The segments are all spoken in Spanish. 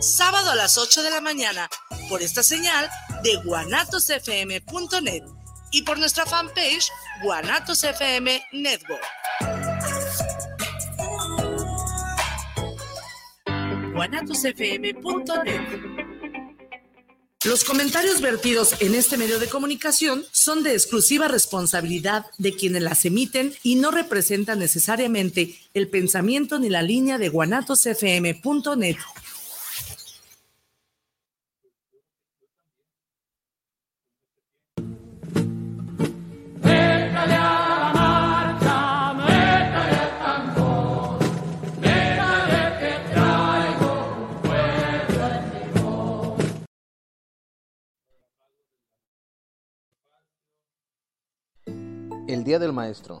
sábado a las 8 de la mañana, por esta señal de guanatosfm.net y por nuestra fanpage Guanatos FM Network. guanatosfm.net. Los comentarios vertidos en este medio de comunicación son de exclusiva responsabilidad de quienes las emiten y no representan necesariamente el pensamiento ni la línea de guanatosfm.net. Día del Maestro.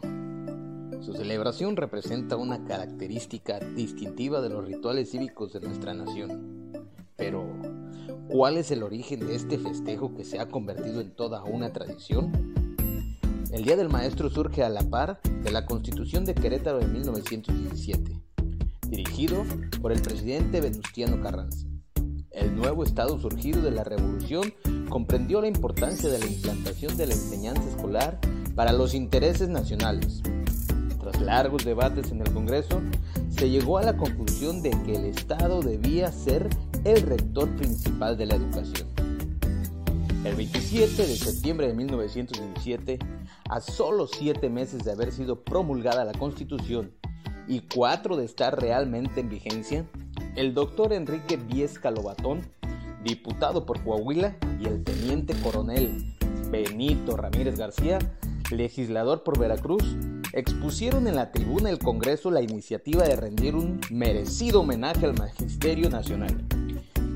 Su celebración representa una característica distintiva de los rituales cívicos de nuestra nación. Pero, ¿cuál es el origen de este festejo que se ha convertido en toda una tradición? El Día del Maestro surge a la par de la Constitución de Querétaro de 1917, dirigido por el presidente Venustiano Carranza. El nuevo Estado surgido de la Revolución comprendió la importancia de la implantación de la enseñanza escolar para los intereses nacionales. Tras largos debates en el Congreso, se llegó a la conclusión de que el Estado debía ser el rector principal de la educación. El 27 de septiembre de 1917, a solo siete meses de haber sido promulgada la Constitución y cuatro de estar realmente en vigencia, el doctor Enrique Viesca Lobatón, diputado por Coahuila, y el teniente coronel Benito Ramírez García legislador por Veracruz, expusieron en la tribuna del Congreso la iniciativa de rendir un merecido homenaje al Magisterio Nacional,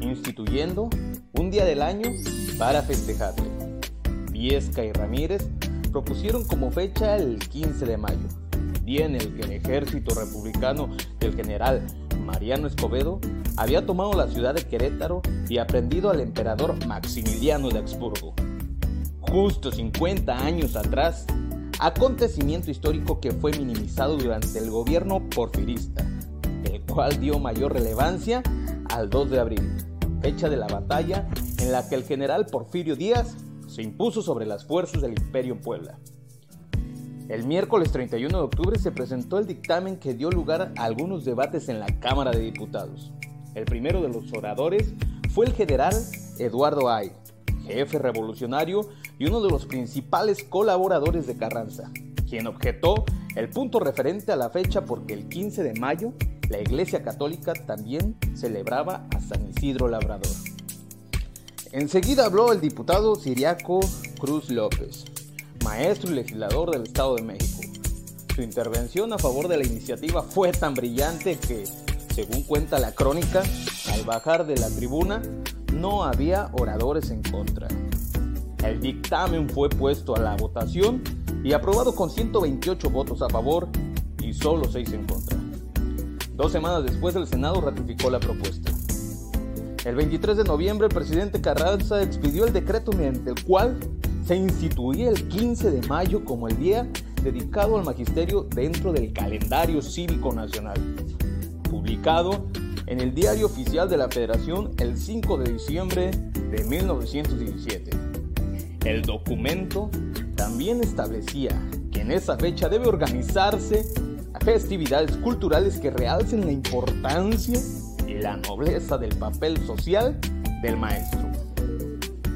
instituyendo un día del año para festejarle. Viesca y Ramírez propusieron como fecha el 15 de mayo, día en el que el ejército republicano del general Mariano Escobedo había tomado la ciudad de Querétaro y aprendido al emperador Maximiliano de Habsburgo justo 50 años atrás, acontecimiento histórico que fue minimizado durante el gobierno porfirista, el cual dio mayor relevancia al 2 de abril, fecha de la batalla en la que el general Porfirio Díaz se impuso sobre las fuerzas del imperio en Puebla. El miércoles 31 de octubre se presentó el dictamen que dio lugar a algunos debates en la Cámara de Diputados. El primero de los oradores fue el general Eduardo Ay, jefe revolucionario y uno de los principales colaboradores de Carranza, quien objetó el punto referente a la fecha porque el 15 de mayo la Iglesia Católica también celebraba a San Isidro Labrador. Enseguida habló el diputado Siriaco Cruz López, maestro y legislador del Estado de México. Su intervención a favor de la iniciativa fue tan brillante que, según cuenta la crónica, al bajar de la tribuna no había oradores en contra. El dictamen fue puesto a la votación y aprobado con 128 votos a favor y solo 6 en contra. Dos semanas después el Senado ratificó la propuesta. El 23 de noviembre el presidente Carranza expidió el decreto mediante el cual se instituía el 15 de mayo como el día dedicado al magisterio dentro del calendario cívico nacional, publicado en el Diario Oficial de la Federación el 5 de diciembre de 1917. El documento también establecía que en esa fecha debe organizarse festividades culturales que realcen la importancia y la nobleza del papel social del maestro.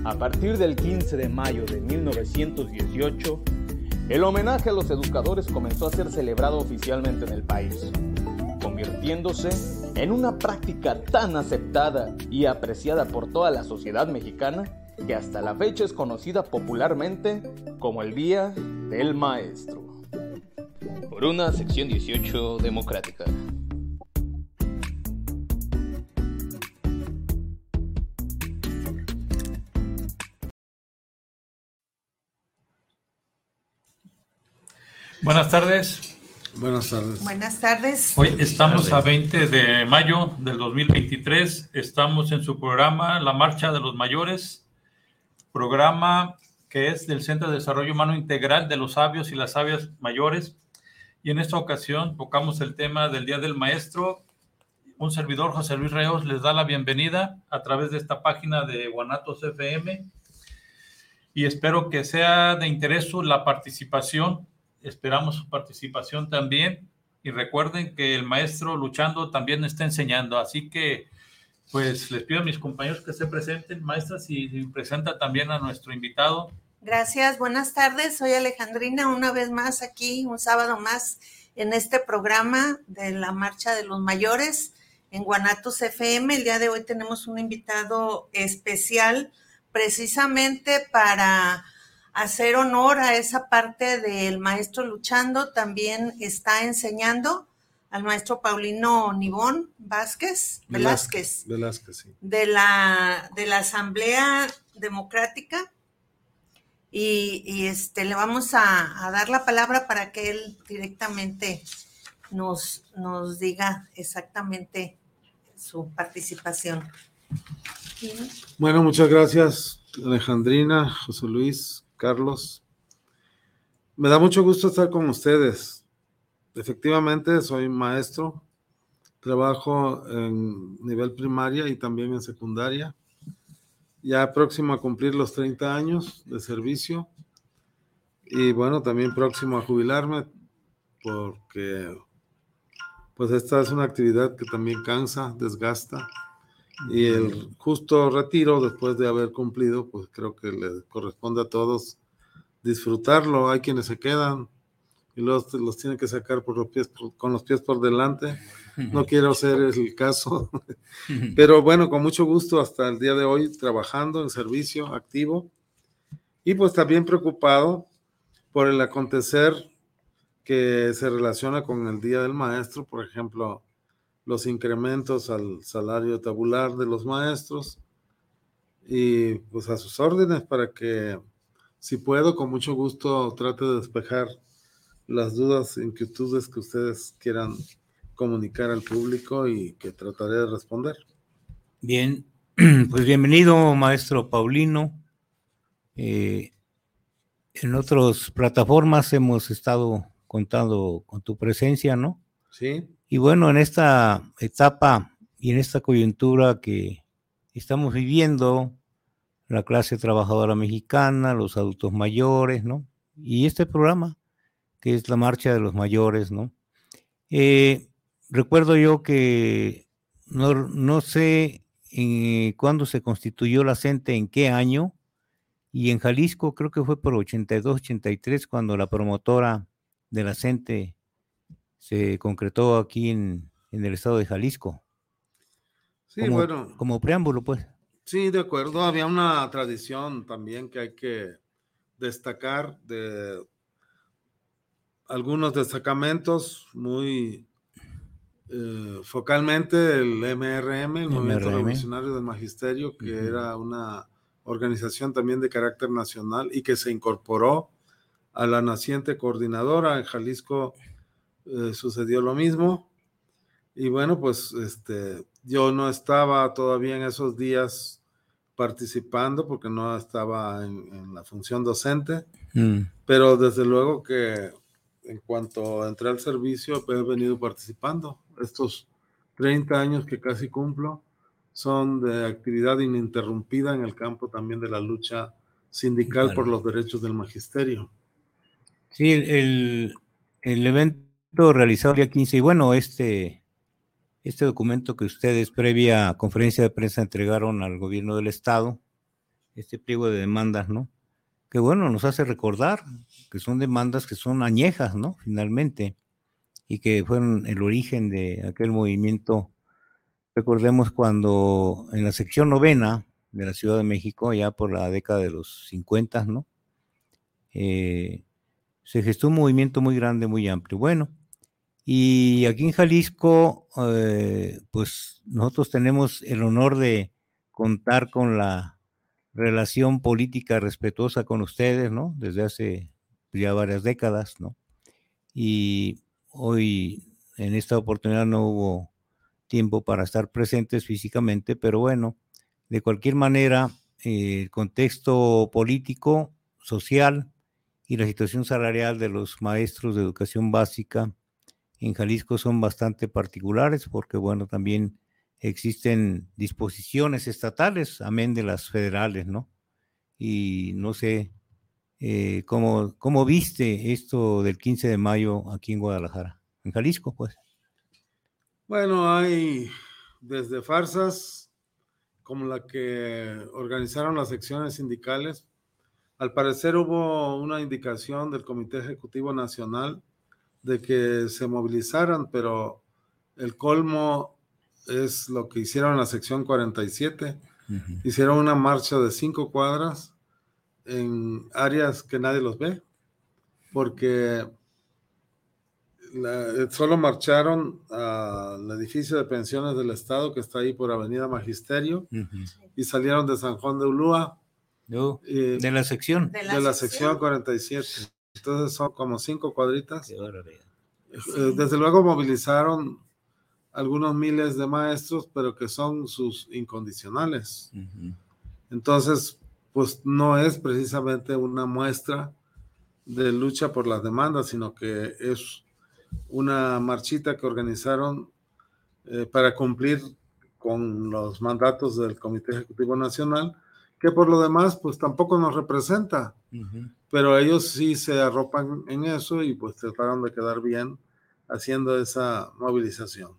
A partir del 15 de mayo de 1918, el homenaje a los educadores comenzó a ser celebrado oficialmente en el país, convirtiéndose en una práctica tan aceptada y apreciada por toda la sociedad mexicana que hasta la fecha es conocida popularmente como el Día del Maestro. Por una sección 18 democrática. Buenas tardes. Buenas tardes. Buenas tardes. Hoy estamos a 20 de mayo del 2023. Estamos en su programa La Marcha de los Mayores programa que es del Centro de Desarrollo Humano Integral de los Sabios y las Sabias Mayores. Y en esta ocasión tocamos el tema del Día del Maestro. Un servidor, José Luis Reos, les da la bienvenida a través de esta página de Guanatos FM. Y espero que sea de interés la participación Esperamos su participación también. Y recuerden que el maestro luchando también está enseñando. Así que, pues les pido a mis compañeros que se presenten. Maestra, si, presenta también a nuestro invitado. Gracias, buenas tardes. Soy Alejandrina, una vez más aquí, un sábado más en este programa de la Marcha de los Mayores en Guanatos FM. El día de hoy tenemos un invitado especial precisamente para hacer honor a esa parte del maestro luchando, también está enseñando al maestro Paulino Nibón Vázquez, Velázquez, Velázquez, sí. de, la, de la Asamblea Democrática. Y, este, le vamos a, dar la palabra para que él directamente nos, nos diga exactamente su participación. Bueno, muchas gracias, Alejandrina, José Luis, Carlos. Me da mucho gusto estar con ustedes. Efectivamente, soy maestro, trabajo en nivel primaria y también en secundaria. Ya próximo a cumplir los 30 años de servicio y bueno, también próximo a jubilarme porque pues esta es una actividad que también cansa, desgasta y el justo retiro después de haber cumplido, pues creo que le corresponde a todos disfrutarlo. Hay quienes se quedan y los, los tienen que sacar por los pies, con los pies por delante. No quiero ser el caso, pero bueno, con mucho gusto hasta el día de hoy trabajando en servicio activo. Y pues también preocupado por el acontecer que se relaciona con el Día del Maestro, por ejemplo, los incrementos al salario tabular de los maestros. Y pues a sus órdenes para que si puedo con mucho gusto trate de despejar las dudas, inquietudes que ustedes quieran comunicar al público y que trataré de responder. Bien, pues bienvenido maestro Paulino. Eh, en otras plataformas hemos estado contando con tu presencia, ¿no? Sí. Y bueno, en esta etapa y en esta coyuntura que estamos viviendo, la clase trabajadora mexicana, los adultos mayores, ¿no? Y este programa, que es la marcha de los mayores, ¿no? Eh, recuerdo yo que no, no sé eh, cuándo se constituyó la CENTE, en qué año, y en Jalisco creo que fue por 82, 83, cuando la promotora de la CENTE se concretó aquí en, el estado de Jalisco. Sí, bueno. Como preámbulo, pues. Sí, de acuerdo. Había una tradición también que hay que destacar de algunos destacamentos muy eh, focalmente el MRM, el Movimiento Revolucionario del Magisterio, que era una organización también de carácter nacional y que se incorporó a la naciente coordinadora en Jalisco eh, sucedió lo mismo. Y bueno, pues este, yo no estaba todavía en esos días participando porque no estaba en, la función docente, mm. pero desde luego que en cuanto entré al servicio he venido participando. Estos 30 años que casi cumplo son de actividad ininterrumpida en el campo también de la lucha sindical por los derechos del magisterio. Sí, el, el evento realizado el día 15 y bueno, este, este documento que ustedes previa conferencia de prensa entregaron al gobierno del estado, este pliego de demandas, ¿no? Que bueno, nos hace recordar que son demandas que son añejas, ¿no? Finalmente, y que fueron el origen de aquel movimiento. Recordemos cuando en la sección novena de la Ciudad de México, ya por la década de los 50, ¿no? Eh, se gestó un movimiento muy grande, muy amplio. Bueno, y aquí en Jalisco, eh, pues nosotros tenemos el honor de contar con la relación política respetuosa con ustedes, ¿no? Desde hace ya varias décadas, ¿no? y hoy en esta oportunidad no hubo tiempo para estar presentes físicamente, pero bueno, de cualquier manera, eh, el contexto político, social y la situación salarial de los maestros de educación básica en Jalisco son bastante particulares porque, bueno, también existen disposiciones estatales, amén de las federales, ¿no? Y no sé eh, cómo, cómo viste esto del 15 de mayo aquí en Guadalajara, en Jalisco, pues. Bueno, hay desde farsas como la que organizaron las secciones sindicales. Al parecer hubo una indicación del Comité Ejecutivo Nacional de que se movilizaran, pero el colmo es lo que hicieron en la sección 47. Hicieron una marcha de cinco cuadras en áreas que nadie los ve, porque solo marcharon al edificio de pensiones del Estado que está ahí por Avenida Magisterio y salieron de San Juan de Ulúa. de la sección. De la, sección 47. Entonces son como cinco cuadritas. Eh, desde luego movilizaron algunos miles de maestros, pero que son sus incondicionales. Entonces, pues no es precisamente una muestra de lucha por las demandas, sino que es una marchita que organizaron eh, para cumplir con los mandatos del Comité Ejecutivo Nacional, que por lo demás, pues tampoco nos representa, pero ellos sí se arropan en eso y pues trataron de quedar bien haciendo esa movilización.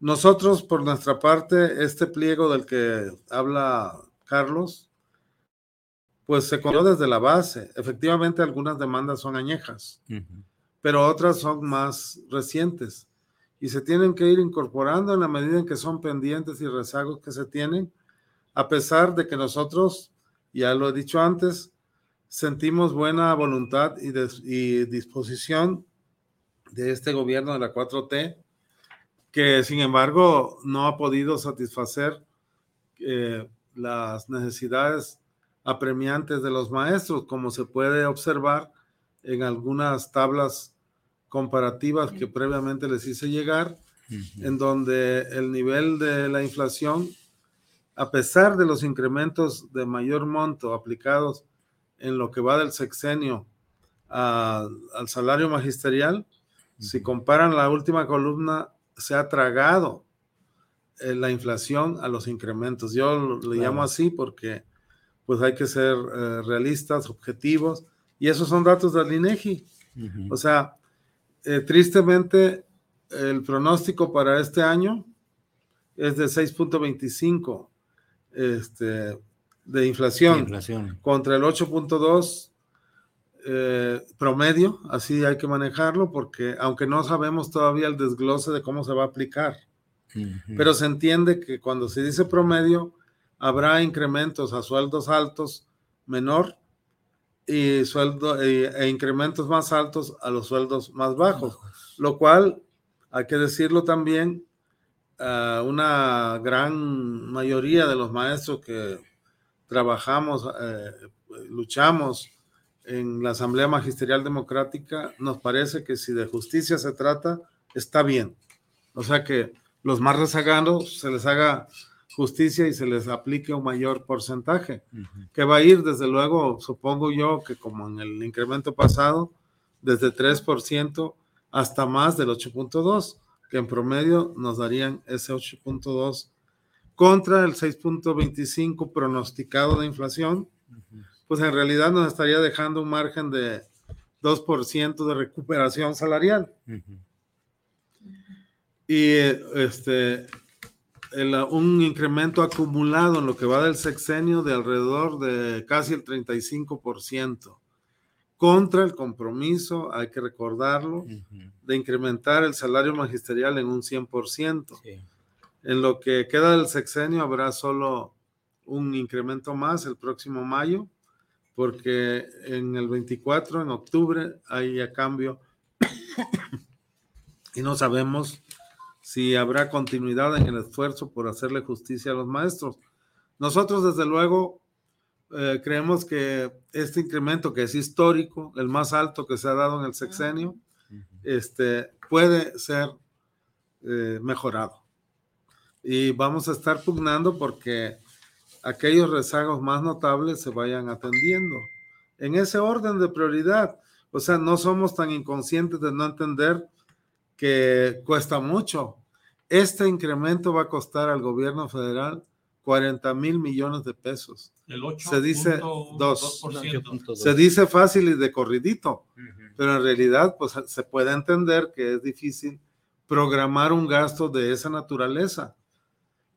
Nosotros, por nuestra parte, este pliego del que habla Carlos, pues se conoció desde la base. Efectivamente, algunas demandas son añejas pero otras son más recientes y se tienen que ir incorporando en la medida en que son pendientes y rezagos que se tienen, a pesar de que nosotros, ya lo he dicho antes, sentimos buena voluntad y, disposición de este gobierno de la 4T, que sin embargo no ha podido satisfacer eh, las necesidades apremiantes de los maestros, como se puede observar en algunas tablas comparativas que previamente les hice llegar, en donde el nivel de la inflación, a pesar de los incrementos de mayor monto aplicados en lo que va del sexenio al salario magisterial, si comparan la última columna, se ha tragado eh, la inflación a los incrementos. Yo le llamo así porque pues hay que ser eh, realistas, objetivos, y esos son datos del INEGI. O sea, eh, tristemente, el pronóstico para este año es de 6.25 este, de inflación, contra el 8.2 eh, promedio, así hay que manejarlo, porque aunque no sabemos todavía el desglose de cómo se va a aplicar, pero se entiende que cuando se dice promedio, habrá incrementos a sueldos altos menor y sueldo, e, incrementos más altos a los sueldos más bajos, lo cual, hay que decirlo también, una gran mayoría de los maestros que trabajamos, eh, luchamos en la Asamblea Magisterial Democrática, nos parece que si de justicia se trata, está bien. O sea que los más rezagados se les haga justicia y se les aplique un mayor porcentaje, que va a ir desde luego, supongo yo, que como en el incremento pasado, desde 3% hasta más del 8.2, que en promedio nos darían ese 8.2 contra el 6.25 pronosticado de inflación, pues en realidad nos estaría dejando un margen de 2% de recuperación salarial. Y este, un incremento acumulado en lo que va del sexenio de alrededor de casi el 35%, contra el compromiso, hay que recordarlo, de incrementar el salario magisterial en un 100%. En lo que queda del sexenio habrá solo un incremento más el próximo mayo, porque en el 24, en octubre, hay a cambio y no sabemos si habrá continuidad en el esfuerzo por hacerle justicia a los maestros. Nosotros, desde luego, eh, creemos que este incremento que es histórico, el más alto que se ha dado en el sexenio, este, puede ser eh, mejorado. Y vamos a estar pugnando porque aquellos rezagos más notables se vayan atendiendo en ese orden de prioridad. O sea, no somos tan inconscientes de no entender que cuesta mucho. Este incremento va a costar al gobierno federal 40 mil millones de pesos. El 8. Se dice dos. 2%. Se dice fácil y de corridito, pero en realidad pues se puede entender que es difícil programar un gasto de esa naturaleza.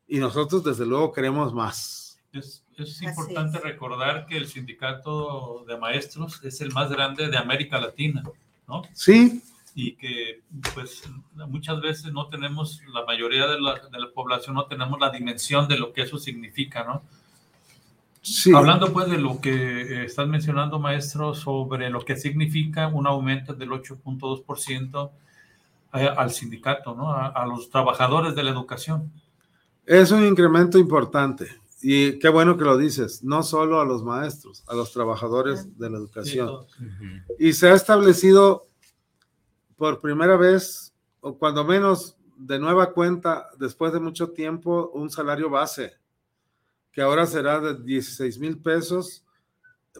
Y nosotros desde luego queremos más. Es, es importante es. recordar que el sindicato de maestros es el más grande de América Latina, ¿no? Sí, Y que, pues, muchas veces no tenemos, la mayoría de la, de la población no tenemos la dimensión de lo que eso significa, ¿no? sí. Hablando, pues, de lo que eh, estás mencionando, maestro, sobre lo que significa un aumento del 8.2% eh, al sindicato, ¿no? A, a los trabajadores de la educación. Es un incremento importante. Y qué bueno que lo dices, no solo a los maestros, a los trabajadores de la educación. Y se ha establecido por primera vez, o cuando menos de nueva cuenta, después de mucho tiempo, un salario base, que ahora será de 16 mil pesos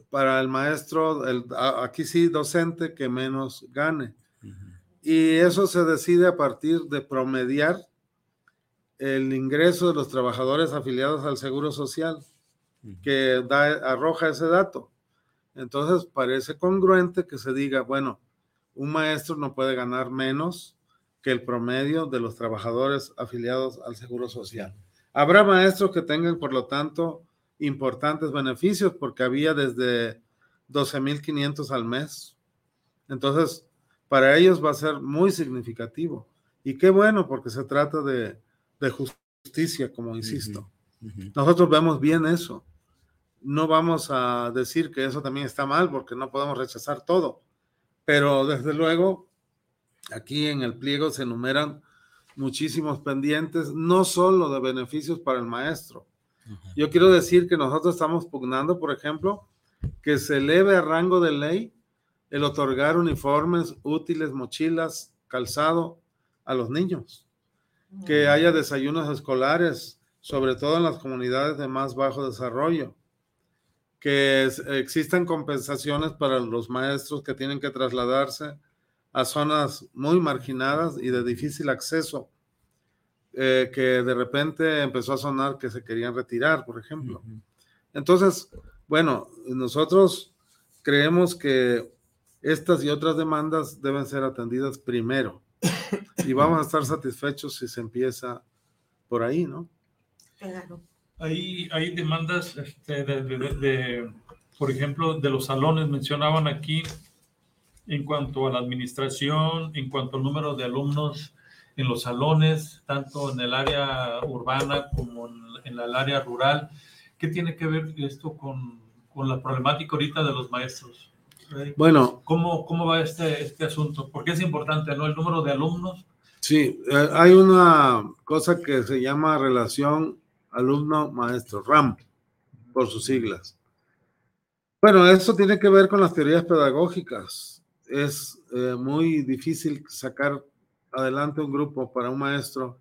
para el maestro, el, aquí sí, docente, que menos gane. Y eso se decide a partir de promediar el ingreso de los trabajadores afiliados al Seguro Social, que da, arroja ese dato. Entonces parece congruente que se diga, bueno, un maestro no puede ganar menos que el promedio de los trabajadores afiliados al Seguro Social. Habrá maestros que tengan, por lo tanto, importantes beneficios porque había desde 12.500 al mes. Entonces, para ellos va a ser muy significativo. Y qué bueno, porque se trata de, de justicia, como insisto. Nosotros vemos bien eso. No vamos a decir que eso también está mal, porque no podemos rechazar todo. Pero desde luego, aquí en el pliego se enumeran muchísimos pendientes, no solo de beneficios para el maestro. Yo quiero decir que nosotros estamos pugnando, por ejemplo, que se eleve a rango de ley el otorgar uniformes, útiles, mochilas, calzado a los niños, que haya desayunos escolares, sobre todo en las comunidades de más bajo desarrollo, que es- existan compensaciones para los maestros que tienen que trasladarse a zonas muy marginadas y de difícil acceso, eh, que de repente empezó a sonar que se querían retirar, por ejemplo. Entonces, bueno, nosotros creemos que estas y otras demandas deben ser atendidas primero y vamos a estar satisfechos si se empieza por ahí, ¿no? Claro. Hay, hay demandas este, de, de- de- de, por ejemplo, de los salones, mencionaban aquí, en cuanto a la administración, en cuanto al número de alumnos en los salones, tanto en el área urbana como en, en el área rural. ¿Qué tiene que ver esto con, con la problemática ahorita de los maestros? Bueno, ¿Cómo, cómo va este, este asunto? Porque es importante, ¿no? El número de alumnos. Sí, eh, hay una cosa que se llama relación alumno-maestro, RAM, por sus siglas. Bueno, eso tiene que ver con las teorías pedagógicas. Es eh, muy difícil sacar adelante un grupo para un maestro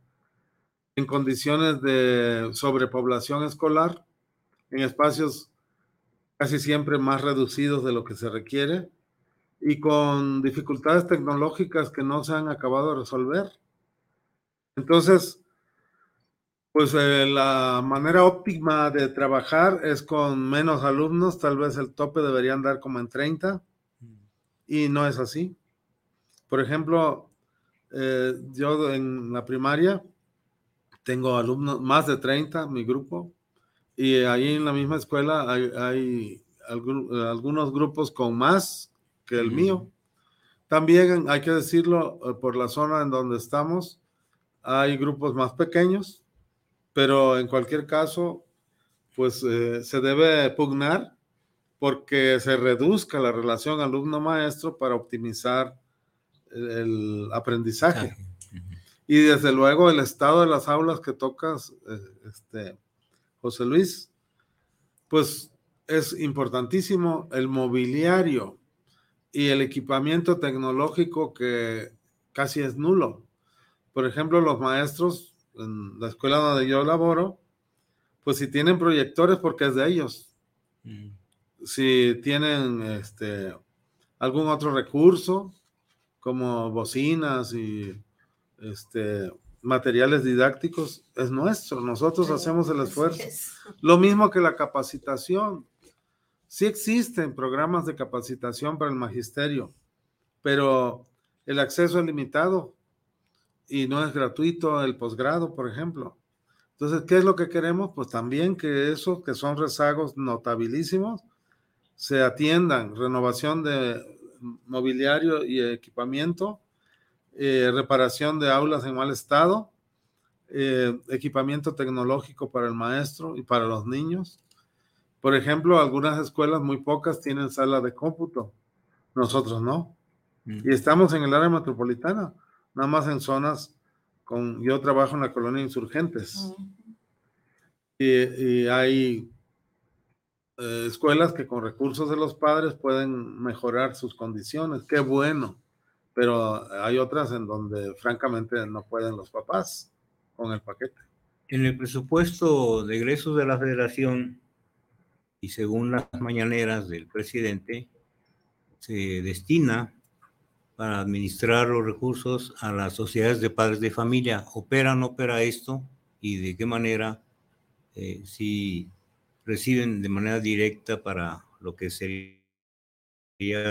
en condiciones de sobrepoblación escolar, en espacios casi siempre más reducidos de lo que se requiere y con dificultades tecnológicas que no se han acabado de resolver. Entonces, pues eh, la manera óptima de trabajar es con menos alumnos, tal vez el tope debería andar como en 30 y no es así. Por ejemplo, eh, yo en la primaria tengo alumnos, más de 30, mi grupo, y ahí en la misma escuela hay, hay algún- algunos grupos con más que el mío. También hay que decirlo, eh, por la zona en donde estamos, hay grupos más pequeños, pero en cualquier caso, pues eh, se debe pugnar porque se reduzca la relación alumno-maestro para optimizar el, aprendizaje. Y desde luego el estado de las aulas que tocas, eh, este, José Luis, pues es importantísimo el mobiliario y el equipamiento tecnológico que casi es nulo. Por ejemplo, los maestros en la escuela donde yo laboro, pues si tienen proyectores porque es de ellos. Mm. Si tienen este, algún otro recurso, como bocinas y este, materiales didácticos, es nuestro. Nosotros hacemos el esfuerzo. Lo mismo que la capacitación. Sí existen programas de capacitación para el magisterio, pero el acceso es limitado y no es gratuito el posgrado, por ejemplo. Entonces, ¿qué es lo que queremos? Pues también que esos que son rezagos notabilísimos se atiendan, renovación de mobiliario y equipamiento, eh, reparación de aulas en mal estado, eh, equipamiento tecnológico para el maestro y para los niños, por ejemplo, algunas escuelas, muy pocas, tienen sala de cómputo. Nosotros no. Mm. Y estamos en el área metropolitana, nada más en zonas con... Yo trabajo en la colonia Insurgentes. y, hay eh, escuelas que con recursos de los padres pueden mejorar sus condiciones. Qué bueno. Pero hay otras en donde francamente no pueden los papás con el paquete. En el presupuesto de egresos de la federación y según las mañaneras del presidente, se destina para administrar los recursos a las sociedades de padres de familia. ¿Opera o no opera esto? ¿Y de qué manera? Eh, si reciben de manera directa para lo que sería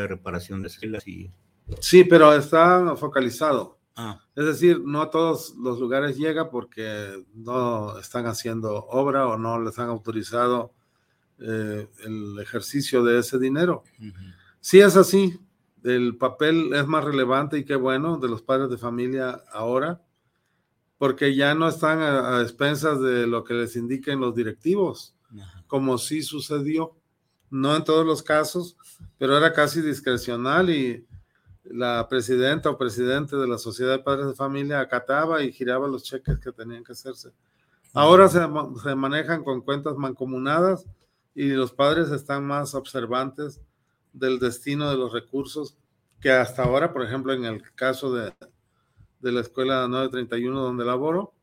reparación de celas y... Sí, pero está focalizado. Ah. Es decir, no a todos los lugares llega porque no están haciendo obra o no les han autorizado eh, el ejercicio de ese dinero. Si es así, el papel es más relevante y qué bueno de los padres de familia ahora, porque ya no están a, expensas de lo que les indiquen los directivos, como sí sucedió, no en todos los casos, pero era casi discrecional y la presidenta o presidente de la Sociedad de Padres de Familia acataba y giraba los cheques que tenían que hacerse. Ahora se, se manejan con cuentas mancomunadas y los padres están más observantes del destino de los recursos que hasta ahora, por ejemplo, en el caso de, de la escuela 931 donde laboro,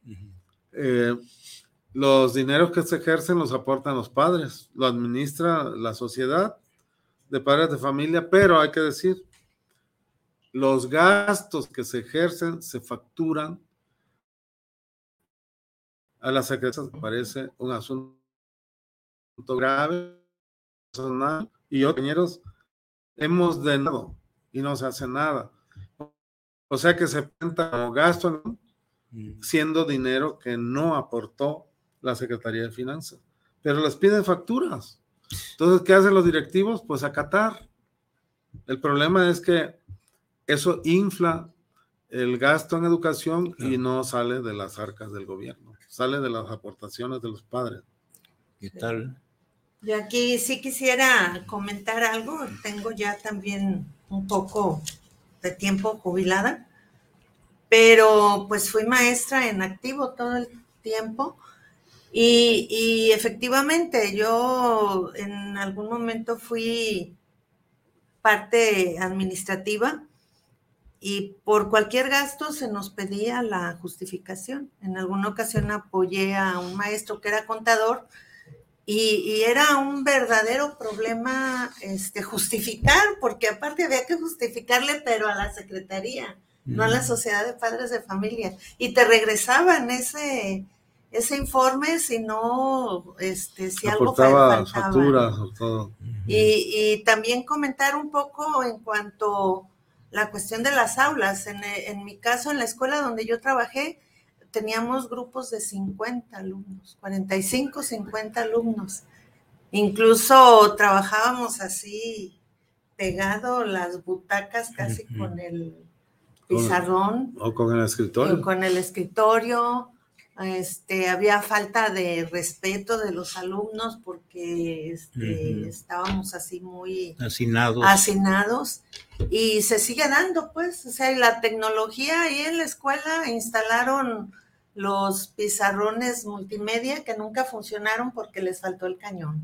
eh, los dineros que se ejercen los aportan los padres, lo administra la sociedad de padres de familia, pero hay que decir, los gastos que se ejercen se facturan a la secretaría, parece un asunto grave, y otros compañeros hemos denado y no se hace nada. O sea que se cuenta como gasto mm. siendo dinero que no aportó la Secretaría de Finanzas. Pero les piden facturas. Entonces, ¿qué hacen los directivos? Pues acatar. El problema es que eso infla el gasto en educación y no sale de las arcas del gobierno, sale de las aportaciones de los padres. ¿Qué tal? Yo aquí sí quisiera comentar algo. Tengo ya también un poco de tiempo jubilada, pero pues fui maestra en activo todo el tiempo y, y efectivamente yo en algún momento fui parte administrativa y por cualquier gasto se nos pedía la justificación. En alguna ocasión apoyé a un maestro que era contador y, era un verdadero problema este, justificar, porque aparte había que justificarle, pero a la secretaría, no a la sociedad de padres de familia. Y te regresaban ese, ese informe si no, este, si algo faltaba. facturas o todo. Y, y, también comentar un poco en cuanto la cuestión de las aulas. En, en mi caso, en la escuela donde yo trabajé, teníamos grupos de 50 alumnos, 45, 50 alumnos. Incluso trabajábamos así, pegado las butacas casi con el pizarrón. O con el escritorio. Con el escritorio. Este, había falta de respeto de los alumnos porque este, estábamos así muy hacinados. hacinados y se sigue dando pues, o sea, la tecnología ahí en la escuela instalaron los pizarrones multimedia que nunca funcionaron porque les faltó el cañón.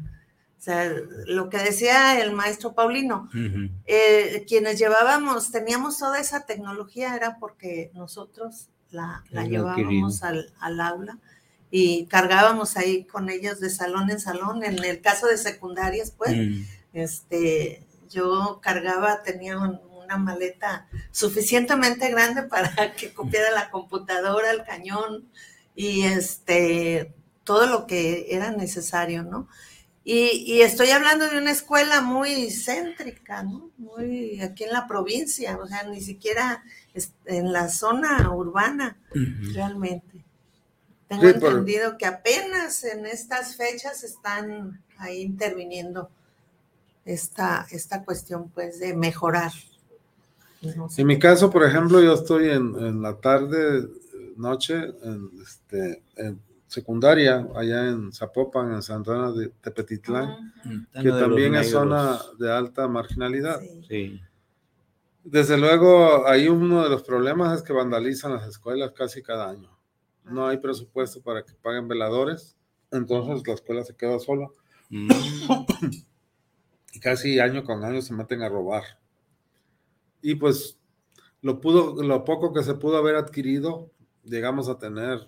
sea, lo que decía el maestro Paulino, eh, quienes llevábamos, teníamos toda esa tecnología era porque nosotros la, llevábamos al, al aula y cargábamos ahí con ellos de salón en salón. En el caso de secundarias, pues, Mm. este, yo cargaba, tenía un- una maleta suficientemente grande para que copiara la computadora, el cañón y este, todo lo que era necesario, ¿no? Y, y estoy hablando de una escuela muy céntrica, ¿no? Muy aquí en la provincia, o sea, ni siquiera en la zona urbana, realmente. Tengo Sí, por- entendido que apenas en estas fechas están ahí interviniendo esta, esta cuestión, pues, de mejorar. No. En mi caso, por ejemplo, yo estoy en, en la tarde, noche, en, este, en secundaria, allá en Zapopan, en Santana de Tepetitlán, Ujú, que también es zona de alta marginalidad. sí. Sí. Desde luego, ahí uno de los problemas es que vandalizan las escuelas casi cada año. No hay presupuesto para que paguen veladores, entonces la escuela se queda sola Mm. y casi año con año se meten a robar. Y pues lo, pudo, lo poco que se pudo haber adquirido, llegamos a tener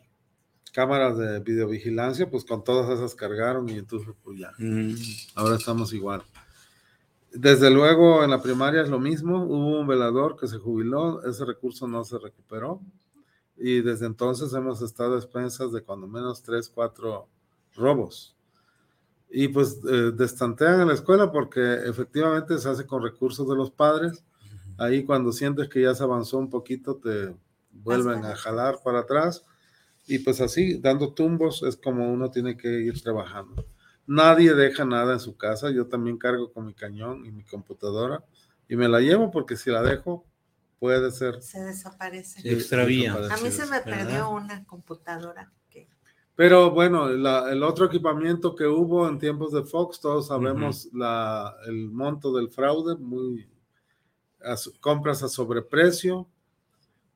cámaras de videovigilancia, pues con todas esas cargaron y entonces pues ya, Mm. ahora estamos igual. Desde luego en la primaria es lo mismo, hubo un velador que se jubiló, ese recurso no se recuperó y desde entonces hemos estado a expensas de cuando menos tres, cuatro robos. Y pues eh, destantean en la escuela porque efectivamente se hace con recursos de los padres. Ahí cuando sientes que ya se avanzó un poquito te vuelven a jalar para atrás y pues así dando tumbos es como uno tiene que ir trabajando. Nadie deja nada en su casa. Yo también cargo con mi cañón y mi computadora y me la llevo porque si la dejo puede ser Se desaparece. Se extravía. A mí se me ¿verdad? perdió una computadora. que- Pero bueno, la- el otro equipamiento que hubo en tiempos de Fox, todos sabemos la, el monto del fraude, muy a su- compras a sobreprecio.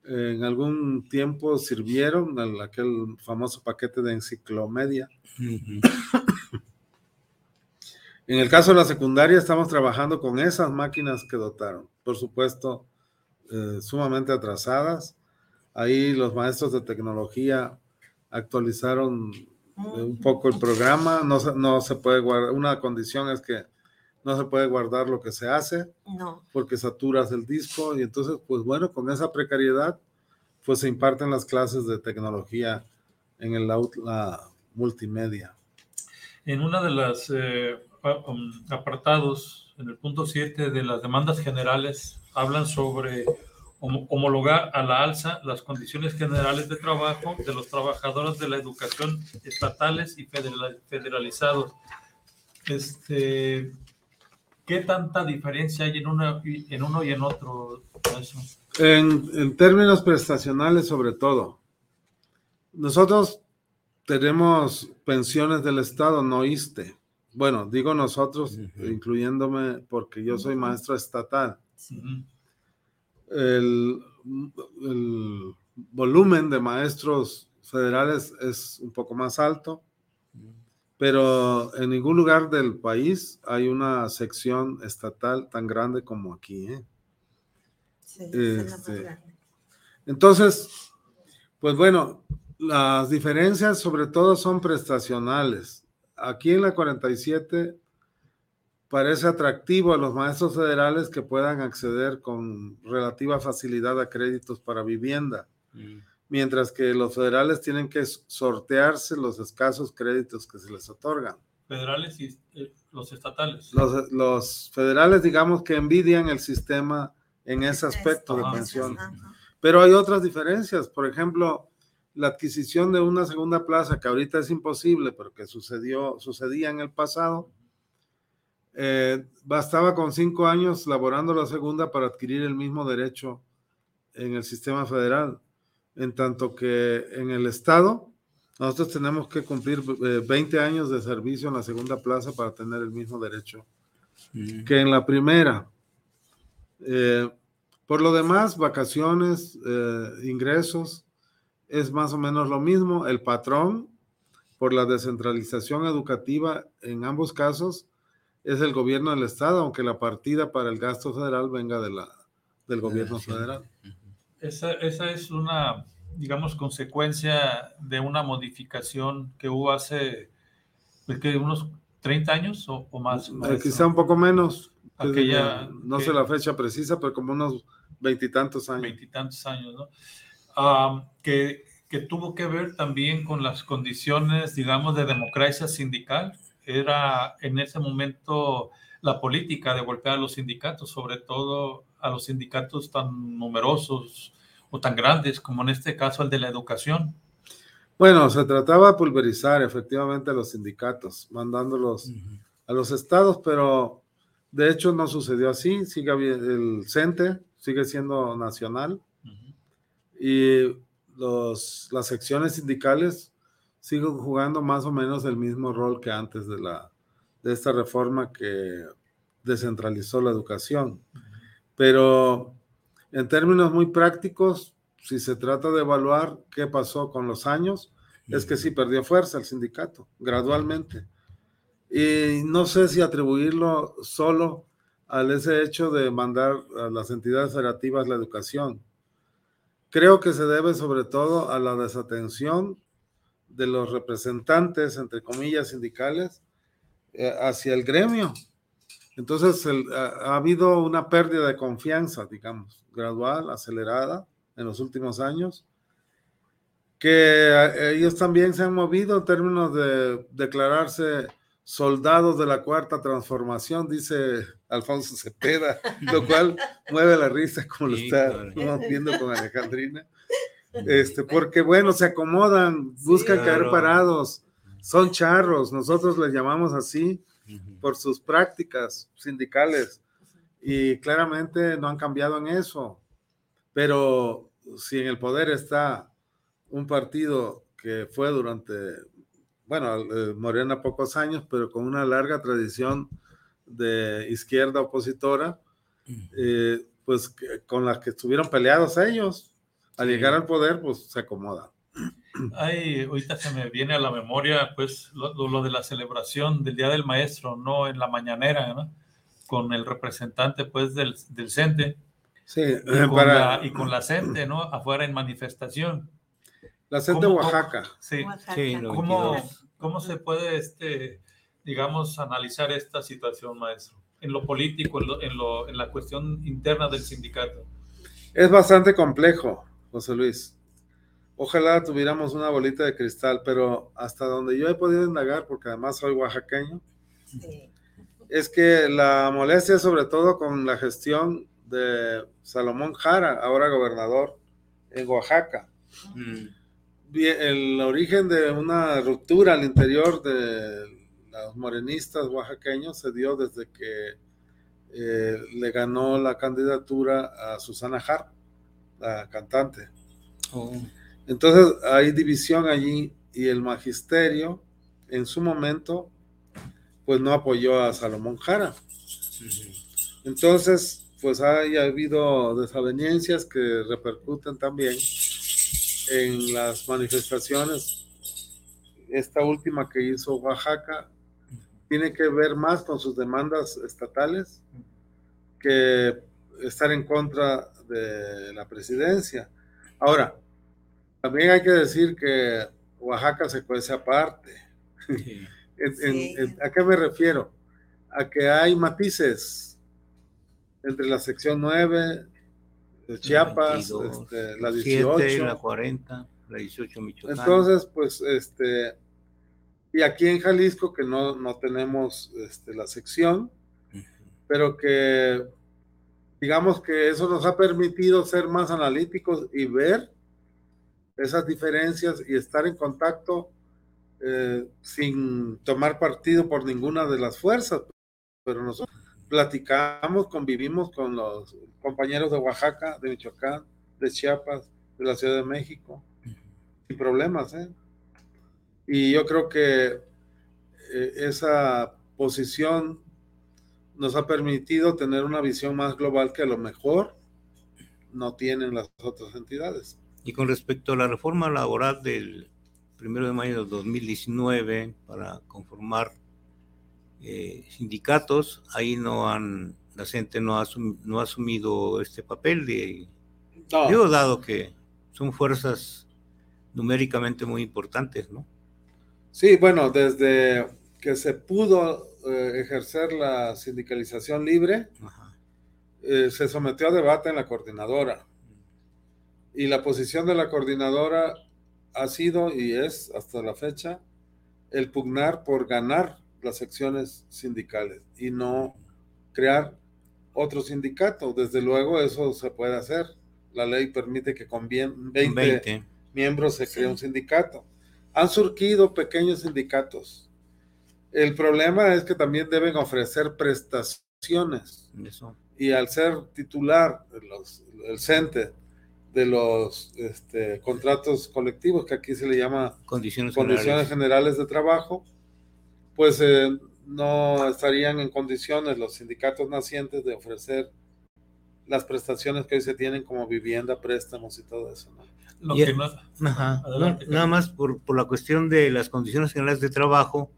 En algún tiempo sirvieron el- aquel famoso paquete de enciclomedia. En el caso de la secundaria, estamos trabajando con esas máquinas que dotaron. Por supuesto, eh, sumamente atrasadas. Ahí los maestros de tecnología actualizaron eh, un poco el programa. No se, no se puede guardar. Una condición es que no se puede guardar lo que se hace No, porque saturas el disco. Y entonces, pues bueno, con esa precariedad, pues se imparten las clases de tecnología en el aula multimedia. En una de las eh, um, apartados, en el punto 7 de las demandas generales, hablan sobre homo- homologar a la alza las condiciones generales de trabajo de los trabajadores de la educación estatales y federal- federalizados. Este, ¿Qué tanta diferencia hay en, uno y en otro? Eso? En, en términos prestacionales, sobre todo, nosotros tenemos pensiones del Estado, no ISTE. Bueno, digo nosotros, incluyéndome, porque yo soy maestro estatal. El volumen de maestros federales es un poco más alto, pero en ningún lugar del país hay una sección estatal tan grande como aquí. ¿eh? sí, esa es la más Este, grande. Entonces, pues bueno, las diferencias sobre todo son prestacionales. Aquí en la 47 parece atractivo a los maestros federales que puedan acceder con relativa facilidad a créditos para vivienda, Mm. Mientras que los federales tienen que sortearse los escasos créditos que se les otorgan. Federales y eh, los estatales. Los, los federales, digamos que envidian el sistema en ese aspecto de pensión. Pero hay otras diferencias. Por ejemplo, la adquisición de una segunda plaza, que ahorita es imposible, pero que sucedió, sucedía en el pasado, eh, bastaba con cinco años laborando la segunda para adquirir el mismo derecho en el sistema federal. En tanto que en el Estado, nosotros tenemos que cumplir eh, 20 años de servicio en la segunda plaza para tener el mismo derecho que en la primera. Eh, por lo demás, vacaciones, eh, ingresos, es más o menos lo mismo. El patrón, por la descentralización educativa, en ambos casos, es el gobierno del Estado, aunque la partida para el gasto federal venga de la, del gobierno federal. Esa, esa es una, digamos, consecuencia de una modificación que hubo hace pues, que unos 30 años o, o más. Eh, quizá un poco menos. Aquella- no que- sé la fecha precisa, pero como unos veintitantos años. veintitantos años, ¿no? Ah, que, que tuvo que ver también con las condiciones, digamos, de democracia sindical. Era en ese momento la política de golpear a los sindicatos, sobre todo a los sindicatos tan numerosos o tan grandes como en este caso el de la educación. Bueno, se trataba de pulverizar efectivamente a los sindicatos, mandándolos a los estados, pero de hecho no sucedió así. Sigue el CENTE sigue siendo nacional y los, las secciones sindicales siguen jugando más o menos el mismo rol que antes de, la, de esta reforma que descentralizó la educación. Pero en términos muy prácticos, si se trata de evaluar qué pasó con los años, es que sí perdió fuerza el sindicato, gradualmente. Y no sé si atribuirlo solo al ese hecho de mandar a las entidades federativas la educación. Creo que se debe sobre todo a la desatención de los representantes, entre comillas, sindicales, eh, hacia el gremio. Entonces, el- ha, ha habido una pérdida de confianza, digamos, gradual, acelerada en los últimos años, que eh, ellos también se han movido en términos de declararse soldados de la cuarta transformación, dice Alfonso Cepeda, lo cual mueve la risa como Sí, lo está estamos viendo con Alejandrina. Este, porque bueno, se acomodan, buscan caer Claro. parados, son charros, nosotros les llamamos así Por sus prácticas sindicales y claramente no han cambiado en eso. Pero si en el poder está un partido que fue durante, bueno, eh, Morena pocos años, pero con una larga tradición de izquierda opositora, eh, pues que- con las que estuvieron peleados ellos, al llegar al poder, pues se acomodan. Ay, ahorita se me viene a la memoria, pues, lo, lo- de la celebración del Día del Maestro, ¿no? En la mañanera, ¿no? Con el representante, pues, del, del CENTE Sí, y con, para la, y con la CENTE, ¿no? Afuera en manifestación. la de ¿Cómo- Oaxaca. Sí. Oaxaca. Sí, ¿Cómo, 22. ¿Cómo se puede, este, digamos, analizar esta situación, maestro? En lo político, en, lo- en, lo- en la cuestión interna del sindicato. Es bastante complejo, José Luis. Ojalá tuviéramos una bolita de cristal, pero hasta donde yo he podido indagar, porque además soy oaxaqueño, Sí. es que la molestia es sobre todo con la gestión de Salomón Jara, ahora gobernador en Oaxaca. Mm. El origen de una ruptura al interior de los morenistas oaxaqueños se dio desde que eh, le ganó la candidatura a Susana Harp, la cantante. Oh. Entonces hay división allí y el magisterio en su momento pues no apoyó a Salomón Jara. Entonces pues hay habido desavenencias que repercuten también en las manifestaciones. Esta última que hizo Oaxaca tiene que ver más con sus demandas estatales que estar en contra de la presidencia. Ahora, también hay que decir que Oaxaca se cuece aparte. Sí. En- Sí. en- en- ¿A qué me refiero? A que hay matices entre la sección 9 de Chiapas, 22, este, la 7, 18. la 40, la 18 Michoacán. Entonces, pues, este, y aquí en Jalisco, que no, no tenemos este, la sección, pero que digamos que eso nos ha permitido ser más analíticos y ver esas diferencias y estar en contacto eh, sin tomar partido por ninguna de las fuerzas. Pero nosotros platicamos, convivimos con los compañeros de Oaxaca, de Michoacán, de Chiapas, de la Ciudad de México, sin problemas. ¿eh? Y yo creo que eh, esa posición nos ha permitido tener una visión más global que a lo mejor no tienen las otras entidades. Y con respecto a la reforma laboral del 1 de mayo de 2019 para conformar eh, sindicatos, ahí no han, la gente no ha, no ha asumido este papel de, yo dado que son fuerzas numéricamente muy importantes, ¿no? Sí, bueno, desde que se pudo eh, ejercer la sindicalización libre, eh, se sometió a debate en la coordinadora. Y la posición de la coordinadora ha sido y es hasta la fecha el pugnar por ganar las secciones sindicales y no crear otro sindicato. Desde luego eso se puede hacer. La ley permite que con 20, miembros se cree un sindicato. Han surgido pequeños sindicatos. El problema es que también deben ofrecer prestaciones. Y al ser titular, los, el CENTE, de los este, contratos colectivos, que aquí se le llama condiciones, generales. de trabajo, pues eh, no estarían en condiciones los sindicatos nacientes de ofrecer las prestaciones que hoy se tienen como vivienda, préstamos y todo eso. nada más por, por, la cuestión de las condiciones generales de trabajo,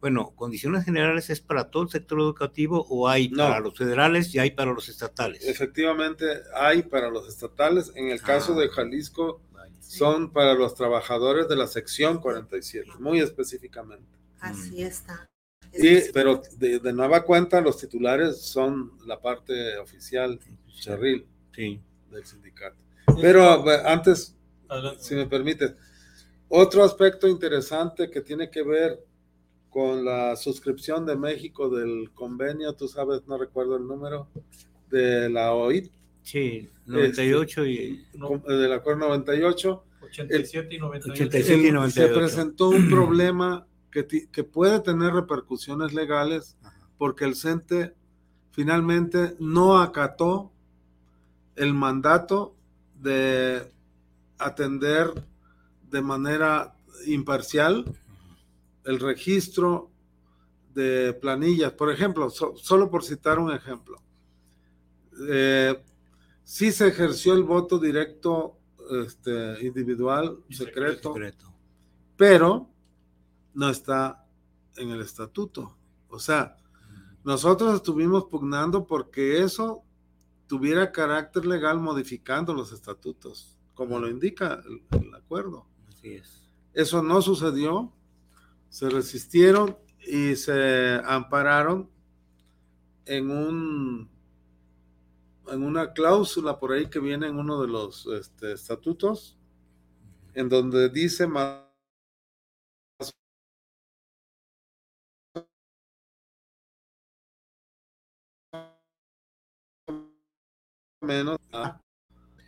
bueno, condiciones generales es para todo el sector educativo o hay para los federales y hay para los estatales. Efectivamente, hay para los estatales. En el caso de ah, Jalisco, son para los trabajadores de la sección 47, muy específicamente. Así está. Y, pero de, nueva cuenta, los titulares son la parte oficial, Charril, del sindicato. Pero antes, si me permite, otro aspecto interesante que tiene que ver con la suscripción de México del convenio, tú sabes, no recuerdo el número, de la OIT. Sí, 98 y... Este, del acuerdo 98. 87 y 98. 87 y 98. Se presentó un problema que, que puede tener repercusiones legales porque el CENTE finalmente no acató el mandato de atender de manera imparcial el registro de planillas, por ejemplo, solo por citar un ejemplo, eh, sí se ejerció el voto directo este, individual, secreto, pero no está en el estatuto. O sea, nosotros estuvimos pugnando porque eso tuviera carácter legal modificando los estatutos, como lo indica el, el acuerdo. Así es. Eso no sucedió se resistieron y se ampararon en un en una cláusula por ahí que viene en uno de los este, estatutos en donde dice más menos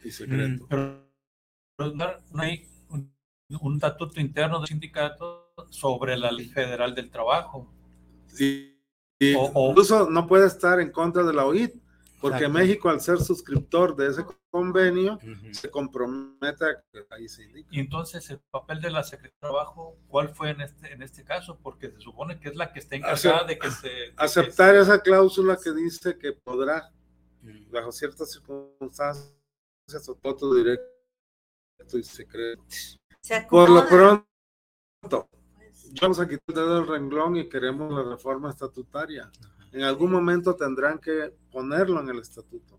y secreto. Mm, pero, no hay un, un estatuto interno del sindicato sobre la ley federal del trabajo. Sí, incluso no puede estar en contra de la OIT, porque México, al ser suscriptor de ese convenio, se compromete a que ahí se indique. Y entonces, el papel de la Secretaría de Trabajo, ¿cuál fue en este, en este caso? Porque se supone que es la que está encargada de que se. aceptar esa cláusula que dice que podrá, bajo ciertas circunstancias, o voto directo y secreto. Por lo pronto vamos a quitar el dedo del renglón y queremos la reforma estatutaria. En algún momento tendrán que ponerlo en el estatuto.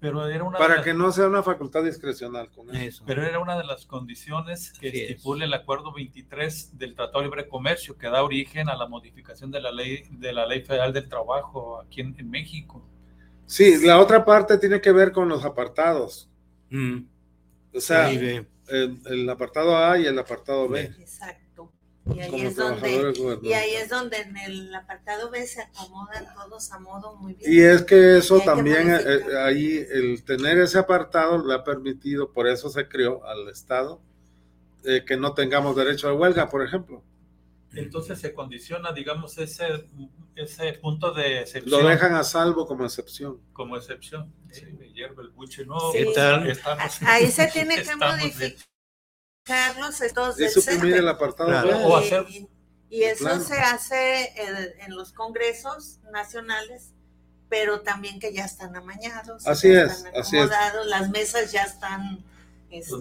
Pero era una para que no sea una facultad discrecional con eso. Pero era una de las condiciones que estipula el acuerdo 23 del Tratado de Libre Comercio que da origen a la modificación de la ley de la ley federal del trabajo aquí en, México. Sí, la otra parte tiene que ver con los apartados. Mm. O sea, el, el, apartado A y el apartado B. Exacto. Y ahí, es donde, y ahí es donde en el apartado B se acomodan todos a modo muy bien. Y es que eso también, eh, eh, ahí el tener ese apartado le ha permitido, por eso se creó al Estado, eh, que no tengamos derecho a huelga, por ejemplo. Entonces se condiciona, digamos, ese, ese punto de excepción. Lo dejan a salvo como excepción. Como excepción. Sí, me hierve el buche. No, Ahí se tiene que modificar Carlos, Eso el apartado y, eso se hace en, los congresos nacionales, pero también que ya están amañados. Así es, así es. Las mesas ya están... Este,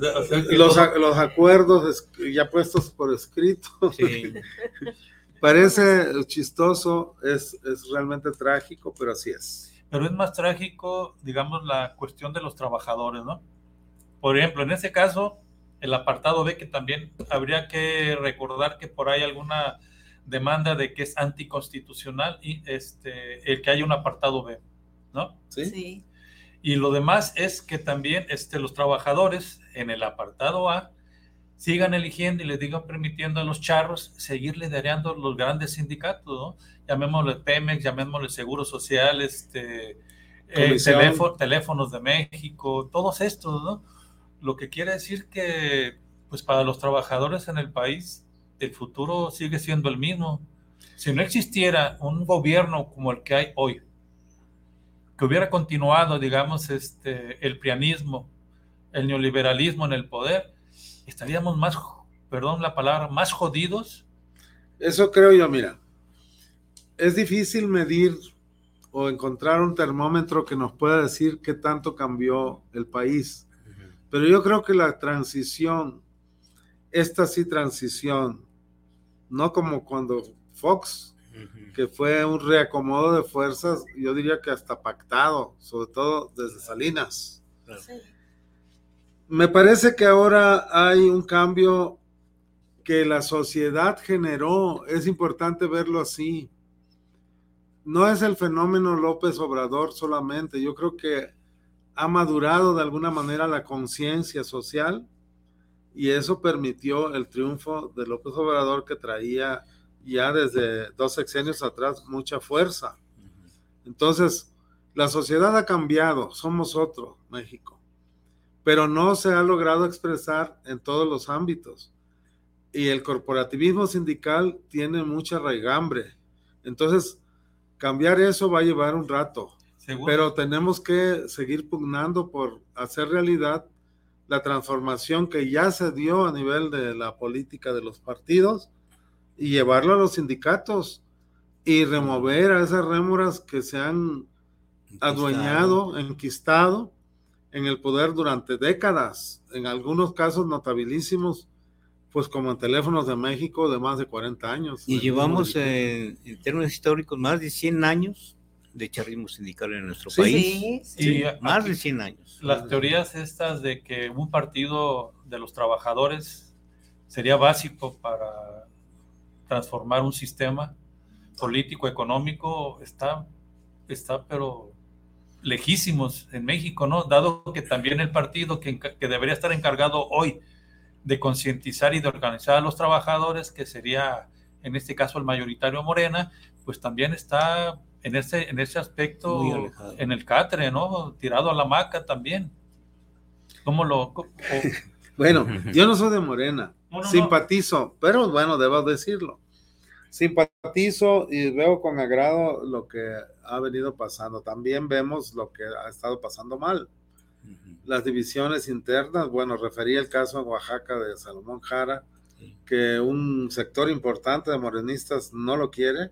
los, los, acuerdos ya puestos por escrito. Parece chistoso, es, es realmente trágico, pero así es. Pero es más trágico, digamos, la cuestión de los trabajadores, ¿no? Por ejemplo, en ese caso, el apartado B, que también habría que recordar que por ahí alguna demanda de que es anticonstitucional y este, el que haya un apartado B, ¿no? Sí. Sí. Y lo demás es que también este, los trabajadores en el apartado A sigan eligiendo y les digan permitiendo a los charros seguir liderando los grandes sindicatos, ¿no? Llamémosle Pemex, llamémosle Seguro Social, este, eh, teléfono- teléfonos de México, todos estos, ¿no? Lo que quiere decir que, pues para los trabajadores en el país, el futuro sigue siendo el mismo. Si no existiera un gobierno como el que hay hoy, que hubiera continuado, digamos, este, el prianismo, el neoliberalismo en el poder, estaríamos más, perdón la palabra, más jodidos. Eso creo yo, mira. Es difícil medir o encontrar un termómetro que nos pueda decir qué tanto cambió el país. Pero yo creo que la transición, esta sí transición, no como cuando Fox, que fue un reacomodo de fuerzas, yo diría que hasta pactado, sobre todo desde Salinas. Sí. Me parece que ahora hay un cambio que la sociedad generó. Es importante verlo así. No es el fenómeno López Obrador solamente. Yo creo que ha madurado de alguna manera la conciencia social y eso permitió el triunfo de López Obrador que traía ya desde dos sexenios atrás mucha fuerza. Entonces, la sociedad ha cambiado, somos otro, México pero no se ha logrado expresar en todos los ámbitos. Y el corporativismo sindical tiene mucha raigambre. Entonces, cambiar eso va a llevar un rato, Pero tenemos que seguir pugnando por hacer realidad la transformación que ya se dio a nivel de la política de los partidos y llevarlo a los sindicatos y remover a esas rémoras que se han adueñado, enquistado en el poder durante décadas, en algunos casos notabilísimos, pues como en teléfonos de México de más de 40 años. Y llevamos eh, en términos históricos más de 100 años de charrismo sindical en nuestro Sí. país. Sí, sí. y Más aquí- de 100 años. las teorías estas de que un partido de los trabajadores sería básico para transformar un sistema político, económico, está, está pero lejísimos en México, ¿no? Dado que también el partido que, que debería estar encargado hoy de concientizar y de organizar a los trabajadores, que sería en este caso el mayoritario Morena, pues también está en ese, en ese aspecto en el catre, ¿no? Tirado a la maca también. ¿Cómo lo...? Bueno, yo no soy de Morena, No, no, no. simpatizo, pero bueno, debo decirlo. Simpatizo y veo con agrado lo que ha venido pasando. También vemos lo que ha estado pasando mal. Las divisiones internas, bueno, refería el caso en Oaxaca de Salomón Jara, Sí. que un sector importante de morenistas no lo quiere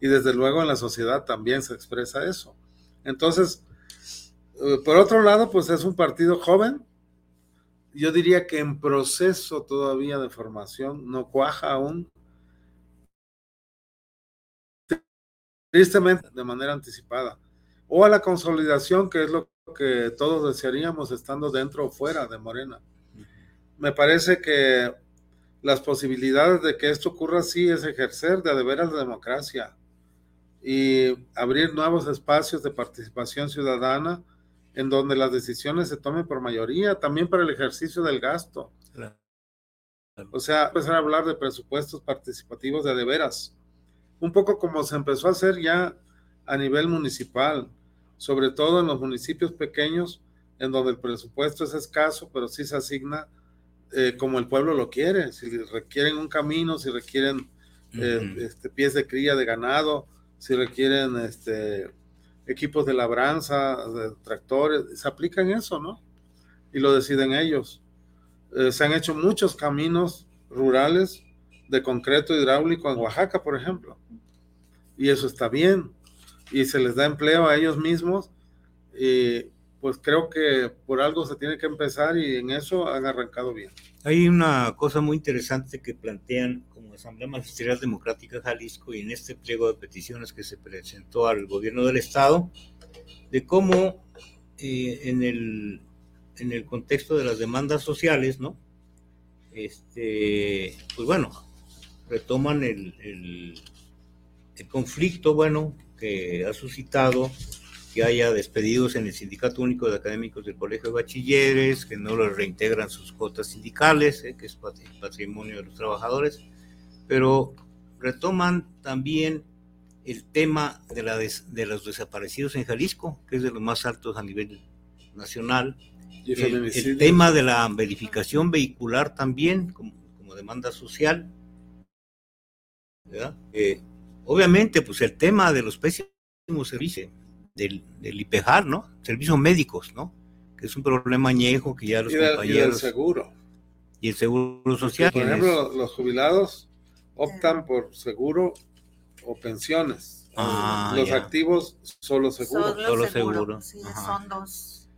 y desde luego en la sociedad también se expresa eso. Entonces, eh, por otro lado, pues es un partido joven, yo diría que en proceso todavía de formación, no cuaja aún. Tristemente, de manera anticipada. O a la consolidación, que es lo que todos desearíamos estando dentro o fuera de Morena. Me parece que las posibilidades de que esto ocurra así es ejercer de a de veras la democracia y abrir nuevos espacios de participación ciudadana en donde las decisiones se tomen por mayoría, también para el ejercicio del gasto. Claro. O sea, empezar a hablar de presupuestos participativos de a de veras. Un poco como se empezó a hacer ya a nivel municipal, sobre todo en los municipios pequeños, en donde el presupuesto es escaso, pero sí se asigna eh, como el pueblo lo quiere. Si requieren un camino, si requieren eh, Ujú. este, pies de cría de ganado, si requieren este, equipos de labranza, de tractores, se aplican eso, ¿no? Y lo deciden ellos. Eh, se han hecho muchos caminos rurales de concreto hidráulico en Oaxaca, por ejemplo. Y eso está bien. Y se les da empleo a ellos mismos. Y pues creo que por algo se tiene que empezar y en eso han arrancado bien. Hay una cosa muy interesante que plantean como Asamblea Magisterial Democrática Jalisco y en este pliego de peticiones que se presentó al gobierno del Estado, de cómo eh, en, el, en el contexto de las demandas sociales, ¿no? Este, pues bueno, retoman el, el, el conflicto, bueno, que ha suscitado que haya despedidos en el Sindicato Único de Académicos del Colegio de Bachilleres, que no les reintegran sus cuotas sindicales, eh, que es patrimonio de los trabajadores, pero retoman también el tema de, la de los desaparecidos en Jalisco, que es de los más altos a nivel nacional, el, el, tema de la verificación vehicular también, como, como demanda social, eh, obviamente, pues el tema de los pésimos servicios, del, del IPEJAR, ¿no? Servicios médicos, ¿no? Que es un problema añejo que ya los y compañeros... Y el seguro. Y el seguro social. Por ejemplo, los jubilados optan por seguro o pensiones. Ah, los ya. activos solo seguro. Solo, Solo seguro. seguro. Sí, Ajá. son dos.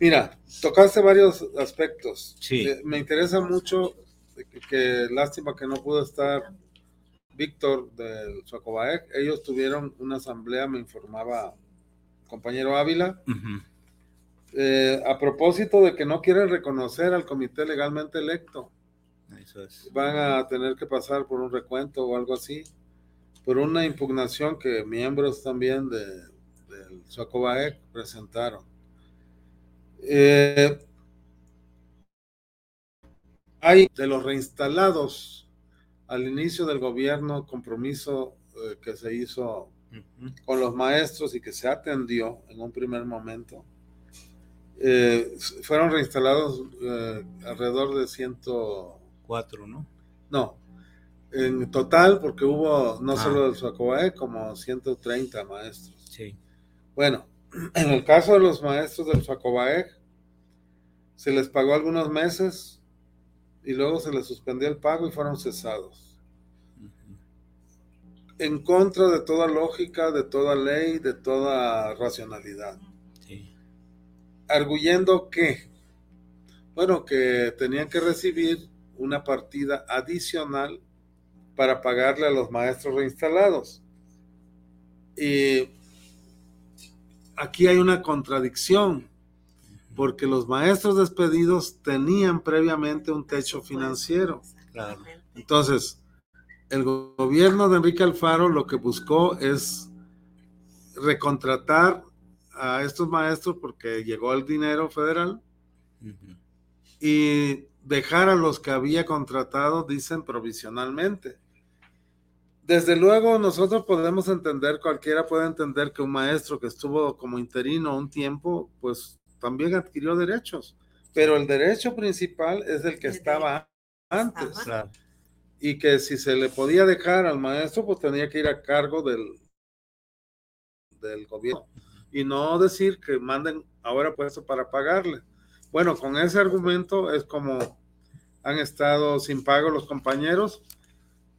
Mira, tocaste varios aspectos. Sí. Eh, me interesa mucho que, que lástima que no pudo estar Víctor del Socobaec. Ellos tuvieron una asamblea, me informaba compañero Ávila, eh, a propósito de que no quieren reconocer al comité legalmente electo. Eso es. Van a tener que pasar por un recuento o algo así, por una impugnación que miembros también de, del Socobaec presentaron. Eh, hay de los reinstalados al inicio del gobierno compromiso eh, que se hizo Con los maestros y que se atendió en un primer momento. Eh, fueron reinstalados eh, alrededor de ciento, Cuatro, ¿no? no, en total, porque hubo no Ah. solo del Socobae, como 130 maestros. Sí. Bueno, en el caso de los maestros del Socobae, se les pagó algunos meses y luego se les suspendió el pago y fueron cesados. En contra de toda lógica, de toda ley, de toda racionalidad. Sí. arguyendo que, bueno, que tenían que recibir una partida adicional para pagarle a los maestros reinstalados. Y aquí hay una contradicción, porque los maestros despedidos tenían previamente un techo financiero. Claro. Entonces, el go- gobierno de Enrique Alfaro lo que buscó es recontratar a estos maestros porque llegó el dinero federal y dejar a los que había contratado, dicen, provisionalmente. Desde luego, nosotros podemos entender, cualquiera puede entender que un maestro que estuvo como interino un tiempo, pues también adquirió derechos, pero el derecho principal es el que estaba antes Ajá. Y que si se le podía dejar al maestro, pues tenía que ir a cargo del, del gobierno y no decir que manden ahora puesto para pagarle. Bueno, con ese argumento es como han estado sin pago los compañeros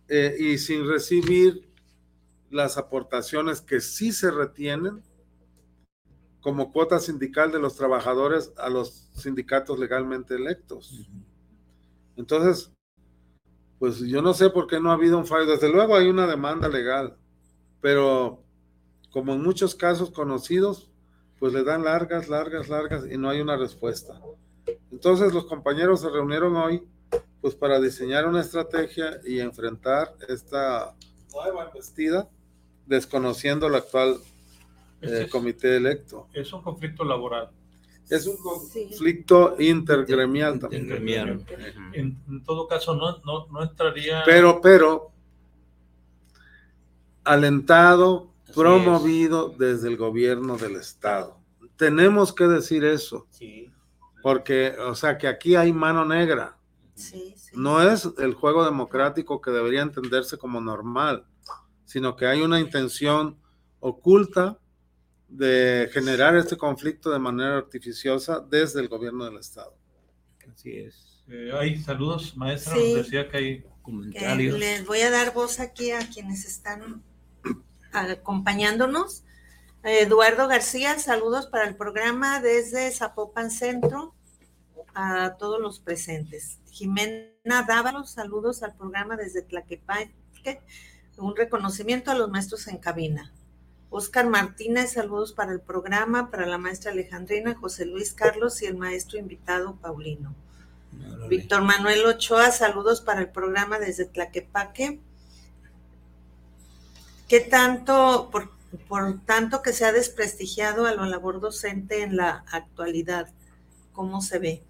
eh, y sin recibir las aportaciones que sí se retienen como cuota sindical de los trabajadores a los sindicatos legalmente electos. Entonces, pues yo no sé por qué no ha habido un fallo. Desde luego hay una demanda legal, pero como en muchos casos conocidos, pues le dan largas, largas, largas y no hay una respuesta. Entonces los compañeros se reunieron hoy, pues para diseñar una estrategia y enfrentar esta nueva embestida, desconociendo el actual eh, Este es- comité electo. Es un conflicto laboral. Es un Sí. conflicto intergremial también. Intergremial. En, en todo caso, no, no, no entraría. pero, pero, alentado, Así promovido desde el gobierno del estado. Tenemos que decir eso, Sí. porque, o sea, que aquí hay mano negra. Sí, sí. No es el juego democrático que debería entenderse como normal, sino que hay una intención oculta de generar este conflicto de manera artificiosa desde el gobierno del estado. Así es. Eh, hay saludos, maestra. Sí. Nos decía que hay. Eh, Comentarios. les voy a dar voz aquí a quienes están acompañándonos. Eduardo García, saludos para el programa desde Zapopan Centro. a todos los presentes. Jimena Dávalos, saludos al programa desde Tlaquepaque. Un reconocimiento a los maestros en cabina. Oscar Martínez, saludos para el programa, para la maestra Alejandrina, José Luis Carlos y el maestro invitado Paulino. Víctor Manuel Ochoa, saludos para el programa desde Tlaquepaque. ¿Qué tanto, por, tanto que se ha desprestigiado a la labor docente en la actualidad? ¿Cómo se ve?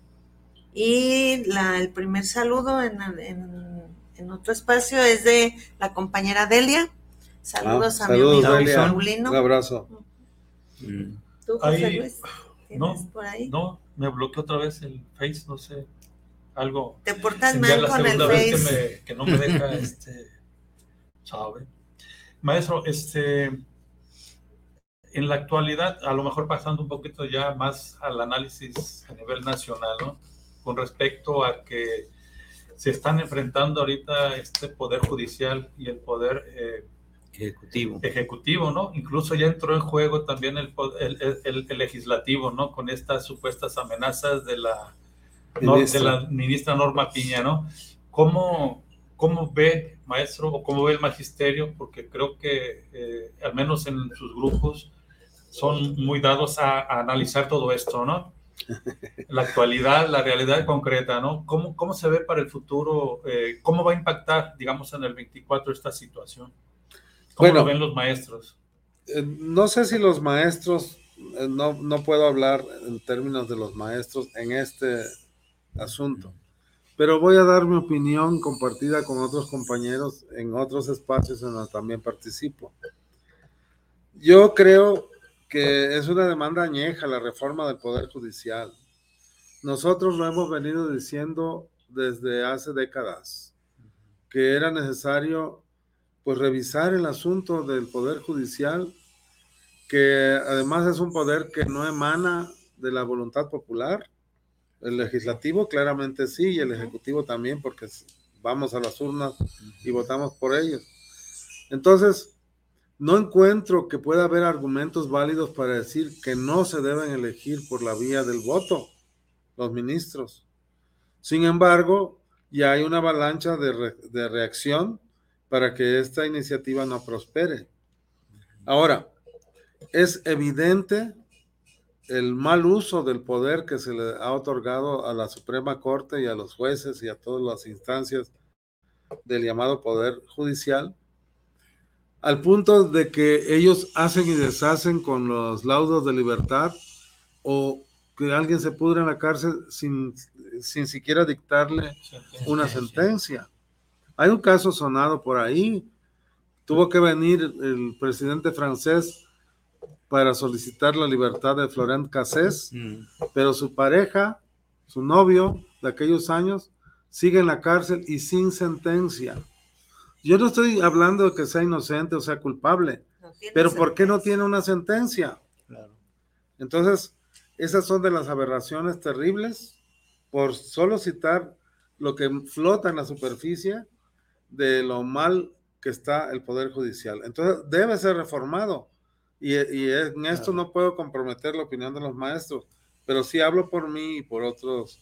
Y la, el primer saludo en, en, otro espacio es de la compañera Delia. Saludos ah, a mi amigo Paulino. Un abrazo. Mm. ¿Tú, José Luis? No, por ahí? no, me bloqueó otra vez el Face, no sé algo. Te portas mal con el Face. Que, me, que, no me deja, este, sabe. Maestro, este, en la actualidad, a lo mejor pasando un poquito ya más al análisis a nivel nacional, ¿no? Con respecto a que se están enfrentando ahorita este poder judicial y el poder eh, ejecutivo. ejecutivo, ¿no? Incluso ya entró en juego también el, el, el legislativo, ¿no? Con estas supuestas amenazas de la de la ministra Norma Piña, ¿no? ¿Cómo, ¿Cómo ve, maestro, o cómo ve el magisterio? Porque creo que, eh, al menos en sus grupos, son muy dados a, analizar todo esto, ¿no? La actualidad, la realidad concreta, ¿no? ¿Cómo, cómo se ve para el futuro? Eh, ¿Cómo va a impactar, digamos, en el 24 esta situación? ¿Cómo lo ven los maestros? Eh, no sé si los maestros, no, no puedo hablar en términos de los maestros en este asunto. Pero voy a dar mi opinión compartida con otros compañeros en otros espacios en los que también participo. Yo creo que es una demanda añeja la reforma del Poder Judicial. Nosotros lo hemos venido diciendo desde hace décadas, que era necesario pues revisar el asunto del Poder Judicial, que además es un poder que no emana de la voluntad popular, el legislativo claramente sí y el ejecutivo también porque vamos a las urnas y votamos por ellos. Entonces, no encuentro que pueda haber argumentos válidos para decir que no se deben elegir por la vía del voto los ministros. Sin embargo, ya hay una avalancha de, de reacción para que esta iniciativa no prospere. Ahora, es evidente el mal uso del poder que se le ha otorgado a la Suprema Corte y a los jueces y a todas las instancias del llamado Poder Judicial, al punto de que ellos hacen y deshacen con los laudos de libertad o que alguien se pudre en la cárcel sin, sin siquiera dictarle una sentencia. Hay un caso sonado por ahí. Tuvo que venir el presidente francés para solicitar la libertad de Florent Cassés, mm. pero su pareja, su novio de aquellos años, sigue en la cárcel y sin sentencia. Yo no estoy hablando de que sea inocente o sea culpable, pero ¿por qué no tiene una sentencia? Entonces, esas son de las aberraciones terribles, por solo citar lo que flota en la superficie de lo mal que está el Poder Judicial. Entonces, debe ser reformado y, en esto no puedo comprometer la opinión de los maestros, pero sí hablo por mí y por otras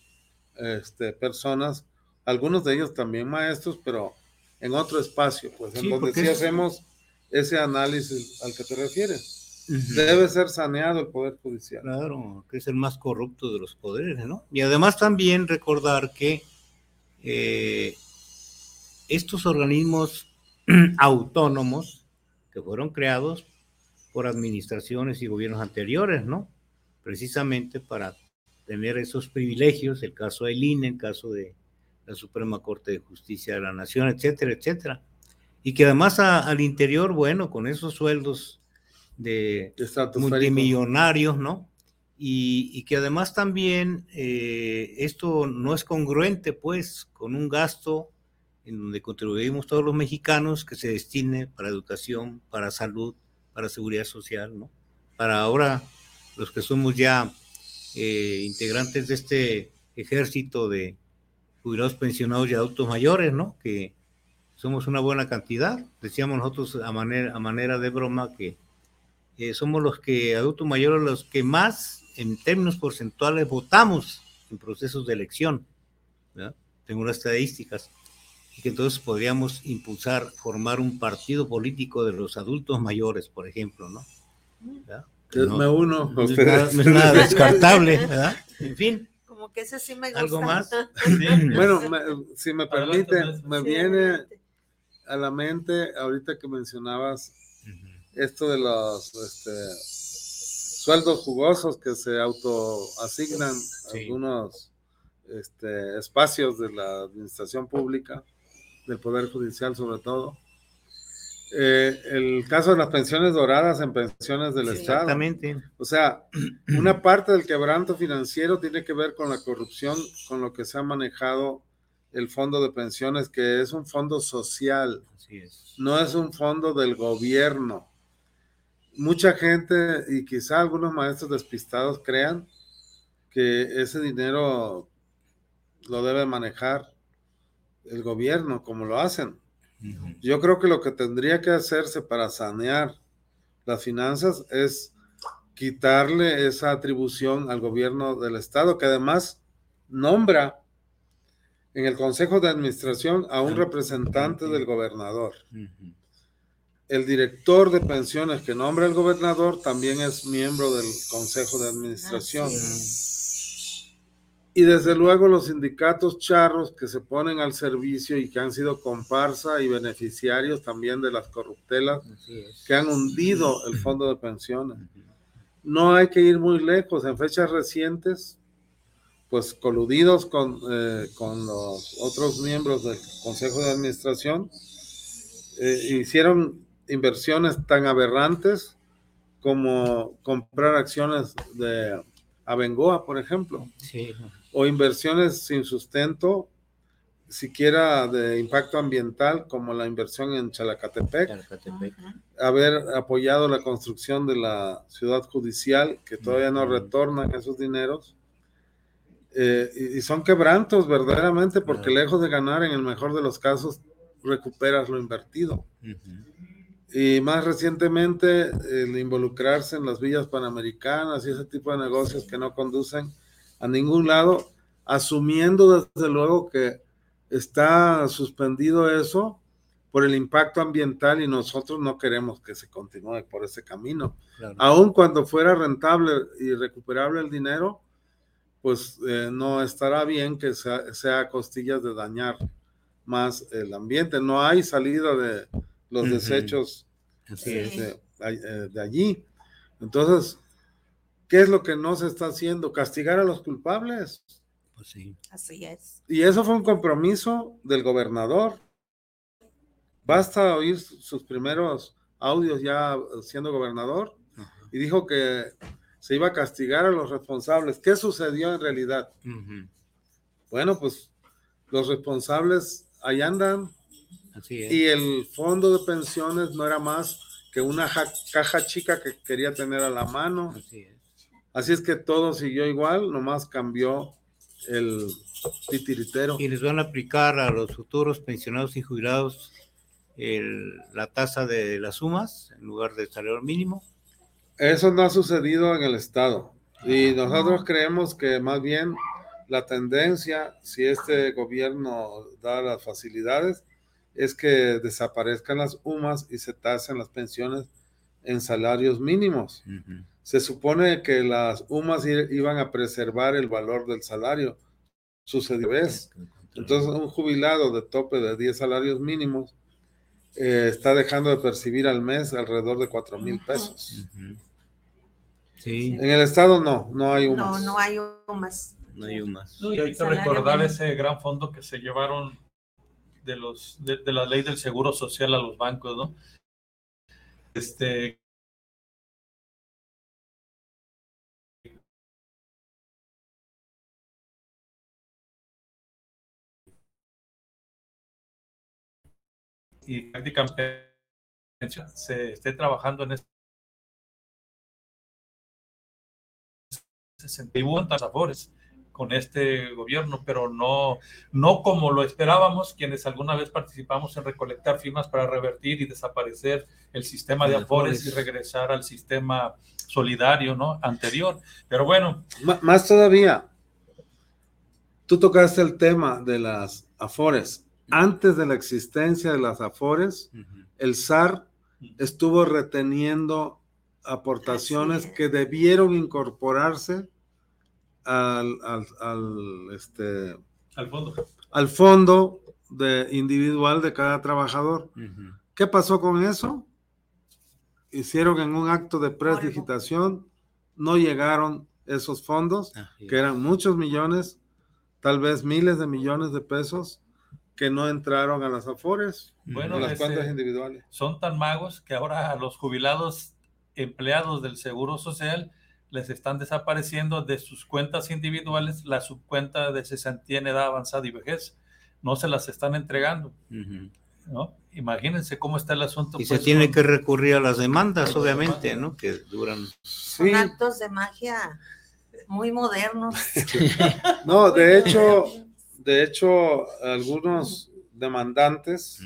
este, personas, algunos de ellos también maestros, pero en otro espacio, pues en donde sí hacemos ese análisis al que te refieres. Debe ser saneado el Poder Judicial. Claro, que es el más corrupto de los poderes, ¿no? Y además también recordar que eh, estos organismos autónomos que fueron creados por administraciones y gobiernos anteriores, ¿no? Precisamente para tener esos privilegios, el caso del INE, el caso de la Suprema Corte de Justicia de la Nación, etcétera, etcétera. Y que además al interior, bueno, con esos sueldos de multimillonarios, ¿no? Y, que además también eh, esto no es congruente, pues, con un gasto en donde contribuimos todos los mexicanos que se destine para educación, para salud, para seguridad social, ¿no? Para ahora, los que somos ya eh, integrantes de este ejército de jubilados pensionados y adultos mayores, ¿no? Que somos una buena cantidad. Decíamos nosotros a manera, a manera de broma que eh, somos los que, adultos mayores, los que más en términos porcentuales votamos en procesos de elección. Tengo unas estadísticas. Y que entonces podríamos impulsar, formar un partido político de los adultos mayores, por ejemplo, ¿no? me uno. No es, nada, no es nada descartable, ¿verdad? En fin. Como que ese sí me gusta. ¿Algo más? Bueno, me, si me permite, me viene a la mente ahorita que mencionabas esto de los este, sueldos jugosos que se autoasignan sí. algunos este, espacios de la administración pública, del Poder Judicial sobre todo. Eh, el caso de las pensiones doradas en pensiones del Sí, Estado. Exactamente. O sea, una parte del quebranto financiero tiene que ver con la corrupción, con lo que se ha manejado el fondo de pensiones, que es un fondo social, Así es. no es un fondo del gobierno. Mucha gente y quizá algunos maestros despistados crean que ese dinero lo debe manejar el gobierno, como lo hacen. Yo creo que lo que tendría que hacerse para sanear las finanzas es quitarle esa atribución al gobierno del estado, que además nombra en el consejo de administración a un representante del gobernador. El director de pensiones que nombra el gobernador también es miembro del consejo de administración. Así es. Y desde luego los sindicatos charros que se ponen al servicio y que han sido comparsa y beneficiarios también de las corruptelas es. que han hundido el fondo de pensiones. No hay que ir muy lejos. En fechas recientes, pues coludidos con, eh, con los otros miembros del Consejo de Administración, eh, hicieron inversiones tan aberrantes como comprar acciones de Abengoa, por ejemplo Sí. O inversiones sin sustento, siquiera de impacto ambiental, como la inversión en Chalacatepec, Calcatepec. haber apoyado la construcción de la ciudad judicial, que todavía no retornan esos dineros. Eh, y, y son quebrantos verdaderamente, porque Claro. lejos de ganar, en el mejor de los casos, recuperas lo invertido. Y más recientemente, el involucrarse en las villas panamericanas y ese tipo de negocios que no conducen a ningún lado, asumiendo desde luego que está suspendido eso por el impacto ambiental y nosotros no queremos que se continúe por ese camino. Claro. Aun cuando fuera rentable y recuperable el dinero, pues eh, no estará bien que sea, sea a costillas de dañar más el ambiente. No hay salida de los desechos de, eh, de allí. Entonces, ¿qué es lo que no se está haciendo? Castigar a los culpables. Pues sí. Así es. Y eso fue un compromiso del gobernador. Basta oír sus primeros audios ya siendo gobernador Ajá. y dijo que se iba a castigar a los responsables. ¿Qué sucedió en realidad? Bueno, pues los responsables ahí andan Así es. y el fondo de pensiones no era más que una ja- caja chica que quería tener a la mano. Así es. Así es que todo siguió igual, nomás cambió el titiritero. Y les van a aplicar a los futuros pensionados y jubilados el- la tasa de las sumas en lugar del salario mínimo. Eso no ha sucedido en el Estado. Y nosotros creemos que más bien la tendencia, si este gobierno da las facilidades, es que desaparezcan las UMAS y se tasen las pensiones en salarios mínimos. Se supone que las UMAS iban a preservar el valor del salario. Sucedió vez. Entonces, un jubilado de tope de 10 salarios mínimos eh, está dejando de percibir al mes alrededor de 4 mil pesos. Sí, En el estado no, no hay No, UMAS. no hay más. no hay. No, y hay que recordar mínimo. ese gran fondo que se llevaron de los de, de la ley del seguro social a los bancos, ¿no? Este y prácticamente se esté trabajando en ese sentido. Hubo favores con este gobierno, pero no, no como lo esperábamos, quienes alguna vez participamos en recolectar firmas para revertir y desaparecer el sistema de afores y regresar al sistema solidario, ¿no? Anterior. Pero bueno, M- más todavía, tú tocaste el tema de las afores. Antes de la existencia de las afores, el SAR estuvo reteniendo aportaciones que debieron incorporarse al, este, al fondo, al fondo de, individual de cada trabajador. ¿Qué pasó con eso? Hicieron en un acto de presdigitación, no llegaron esos fondos, que eran muchos millones, tal vez miles de millones de pesos, que no entraron a las afores, bueno, a las cuentas individuales. Son tan magos que ahora a los jubilados empleados del Seguro Social les están desapareciendo de sus cuentas individuales la subcuenta de cesantía en edad avanzada y vejez. No se las están entregando. ¿no? Imagínense cómo está el asunto. Y se pues, tiene que recurrir a las demandas, obviamente, ¿no? Que duran. Son actos de magia muy modernos. no, de hecho, de hecho, algunos demandantes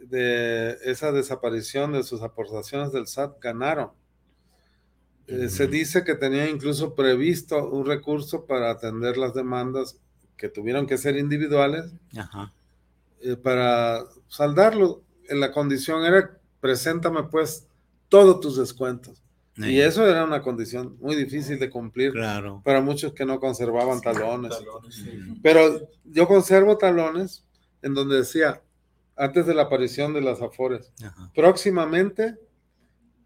de esa desaparición de sus aportaciones del SAT ganaron. Eh, se dice que tenía incluso previsto un recurso para atender las demandas que tuvieron que ser individuales eh, para saldarlo. En la condición era, preséntame pues todos tus descuentos. Y eso era una condición muy difícil de cumplir para muchos que no conservaban talones. Pero yo conservo talones en donde decía, antes de la aparición de las Afores, próximamente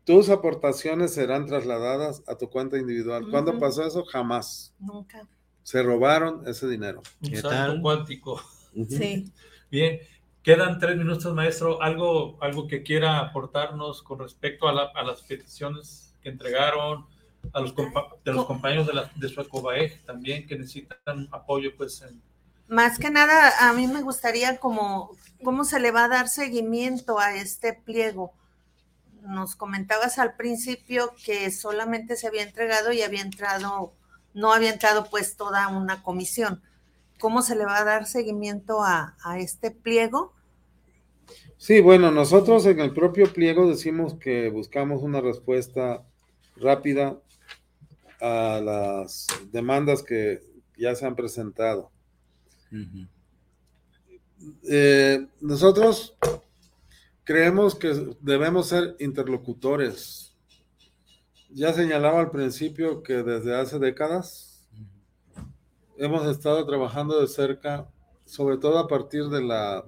tus aportaciones serán trasladadas a tu cuenta individual. ¿Cuándo pasó eso? Jamás. Nunca. Se robaron ese dinero. Un salto cuántico. Sí. Bien, quedan tres minutos, maestro. ¿Algo, algo que quiera aportarnos con respecto a, las peticiones que entregaron, a los, de los compañeros de, la, de su ECOBAEG también que necesitan apoyo, pues. Más que nada, a mí me gustaría como, cómo se le va a dar seguimiento a este pliego nos comentabas al principio que solamente se había entregado y había entrado, no había entrado pues toda una comisión. ¿Cómo se le va a dar seguimiento a, este pliego? Sí, bueno, nosotros en el propio pliego decimos que buscamos una respuesta rápida a las demandas que ya se han presentado. Eh, nosotros Creemos que debemos ser interlocutores. Ya señalaba al principio que desde hace décadas hemos estado trabajando de cerca, sobre todo a partir de la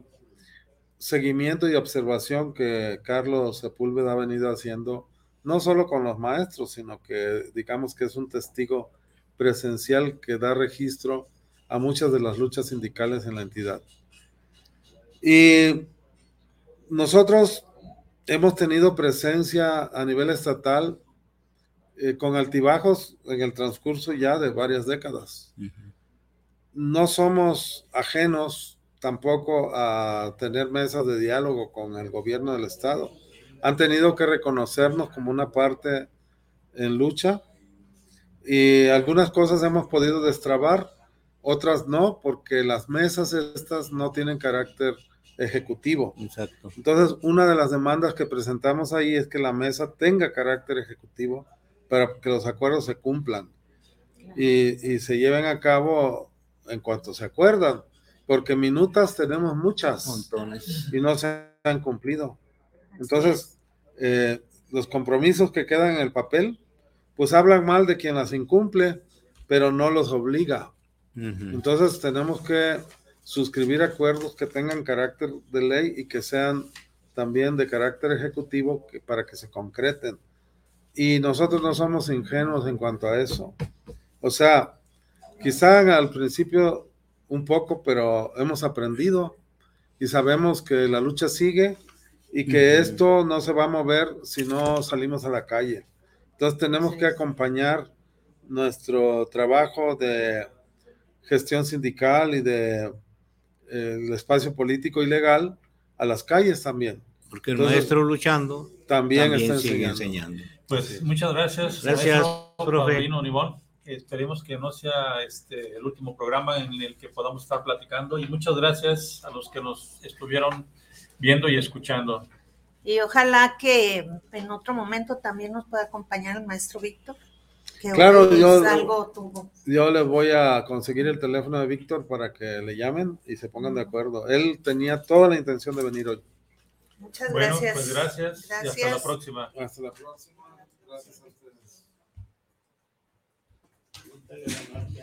seguimiento y observación que Carlos Sepúlveda ha venido haciendo, no solo con los maestros, sino que digamos que es un testigo presencial que da registro a muchas de las luchas sindicales en la entidad. Y nosotros hemos tenido presencia a nivel estatal eh, con altibajos en el transcurso ya de varias décadas. No somos ajenos tampoco a tener mesas de diálogo con el gobierno del estado. Han tenido que reconocernos como una parte en lucha y algunas cosas hemos podido destrabar, otras no, porque las mesas estas no tienen carácter ejecutivo. Exacto. Entonces, una de las demandas que presentamos ahí es que la mesa tenga carácter ejecutivo para que los acuerdos se cumplan y, se lleven a cabo en cuanto se acuerdan, porque minutas tenemos muchas Montones. y no se han cumplido. Entonces, eh, los compromisos que quedan en el papel, pues hablan mal de quien las incumple, pero no los obliga. Entonces tenemos que suscribir acuerdos que tengan carácter de ley y que sean también de carácter ejecutivo para que se concreten. Y nosotros no somos ingenuos en cuanto a eso. O sea, quizá al principio un poco, pero hemos aprendido y sabemos que la lucha sigue y que esto no se va a mover si no salimos a la calle. Entonces tenemos que acompañar nuestro trabajo de gestión sindical y de el espacio político y legal a las calles también. Porque el maestro luchando también, está enseñando. Pues muchas gracias. Gracias, profe. Esperemos que no sea este el último programa en el que podamos estar platicando y muchas gracias a los que nos estuvieron viendo y escuchando. Y ojalá que en otro momento también nos pueda acompañar el maestro Víctor. que Claro, yo- algo tuvo. Yo les voy a conseguir el teléfono de Víctor para que le llamen y se pongan de acuerdo. Él tenía toda la intención de venir hoy. Muchas Bueno, gracias. pues gracias, y hasta la Gracias. próxima. Hasta la próxima. Gracias a ustedes.